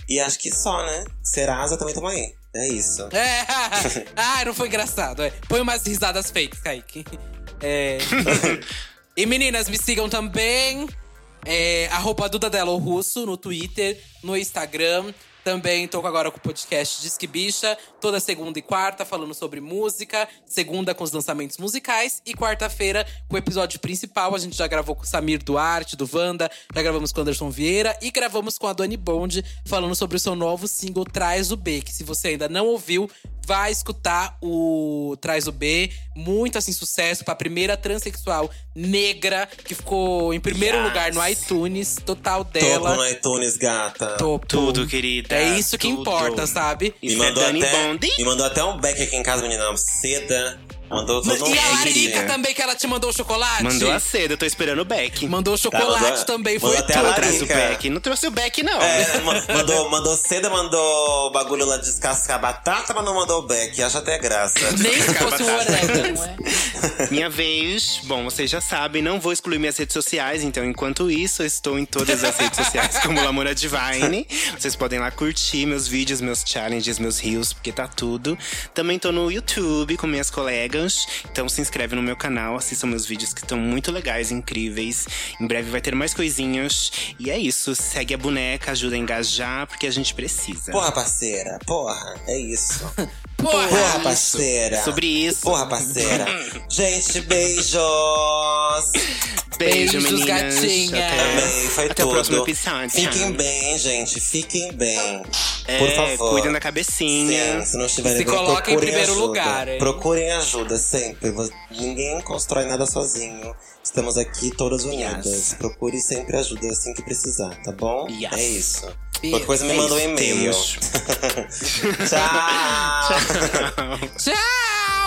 E acho que só, né? Serasa também tamo aí. É isso. É, (laughs) ah, não foi engraçado. é. Põe umas risadas fakes, Kaique. É. (laughs) e meninas, me sigam também. É, arroba Duda Delo Russo no Twitter, no Instagram. Também tô agora com o podcast Disque Bicha, toda segunda e quarta falando sobre música, segunda com os lançamentos musicais e quarta-feira com o episódio principal. A gente já gravou com o Samir Duarte, do Wanda, já gravamos com o Anderson Vieira e gravamos com a Doni Bond falando sobre o seu novo single Traz o B, que se você ainda não ouviu, vai escutar o Traz o B. Muito assim, sucesso pra primeira transexual negra que ficou em primeiro Yes. lugar no iTunes, total Topo dela. no iTunes, gata. Topo. Tudo, querida. É isso que tudo. importa, sabe? Me Isso é mandou, Dani até, me mandou até um back aqui em casa, menina. Seda Mandou todo mundo. E a Larica também, que ela te mandou o chocolate? Mandou a seda, eu tô esperando o Beck. Mandou o chocolate mandou- também, mandou foi até a tudo. Traz o. Beck. Não trouxe o Beck, não. É, ma- mandou, mandou seda, mandou o bagulho lá de descascar batata, mas não mandou o beck. Acho até graça. Nem se fosse um orégano, (laughs) é? Minha vez. Bom, vocês já sabem, não vou excluir minhas redes sociais, então enquanto isso, eu estou em todas as redes sociais (laughs) como Lamona Divine. Vocês podem lá curtir meus vídeos, meus challenges, meus reels, porque tá tudo. Também tô no YouTube com minhas colegas, então se inscreve no meu canal, assistam meus vídeos que estão muito legais, incríveis. Em breve vai ter mais coisinhas. E é isso, segue a boneca, ajuda a engajar, porque a gente precisa. Porra, parceira. Porra, é isso. (laughs) Porra! Porra, parceira. Sobre isso. Porra, parceira. (laughs) Gente, beijos. Beijo, Beijos, meninas. gatinha. Até, Amei, foi até o tudo. próximo episódio. Fiquem bem, gente. Fiquem bem. É, Por favor. cuidem da cabecinha. Sim, se não estiverem Se bem, coloquem em procurem primeiro ajuda. lugar, hein? Procurem ajuda sempre. Vo- Ninguém constrói nada sozinho. Estamos aqui todas unidas. Yes. Procure sempre ajuda assim que precisar, tá bom? Yes. É isso. Qualquer coisa me É manda um e-mail. temos. (laughs) Tchau. (laughs) Tchau! (laughs)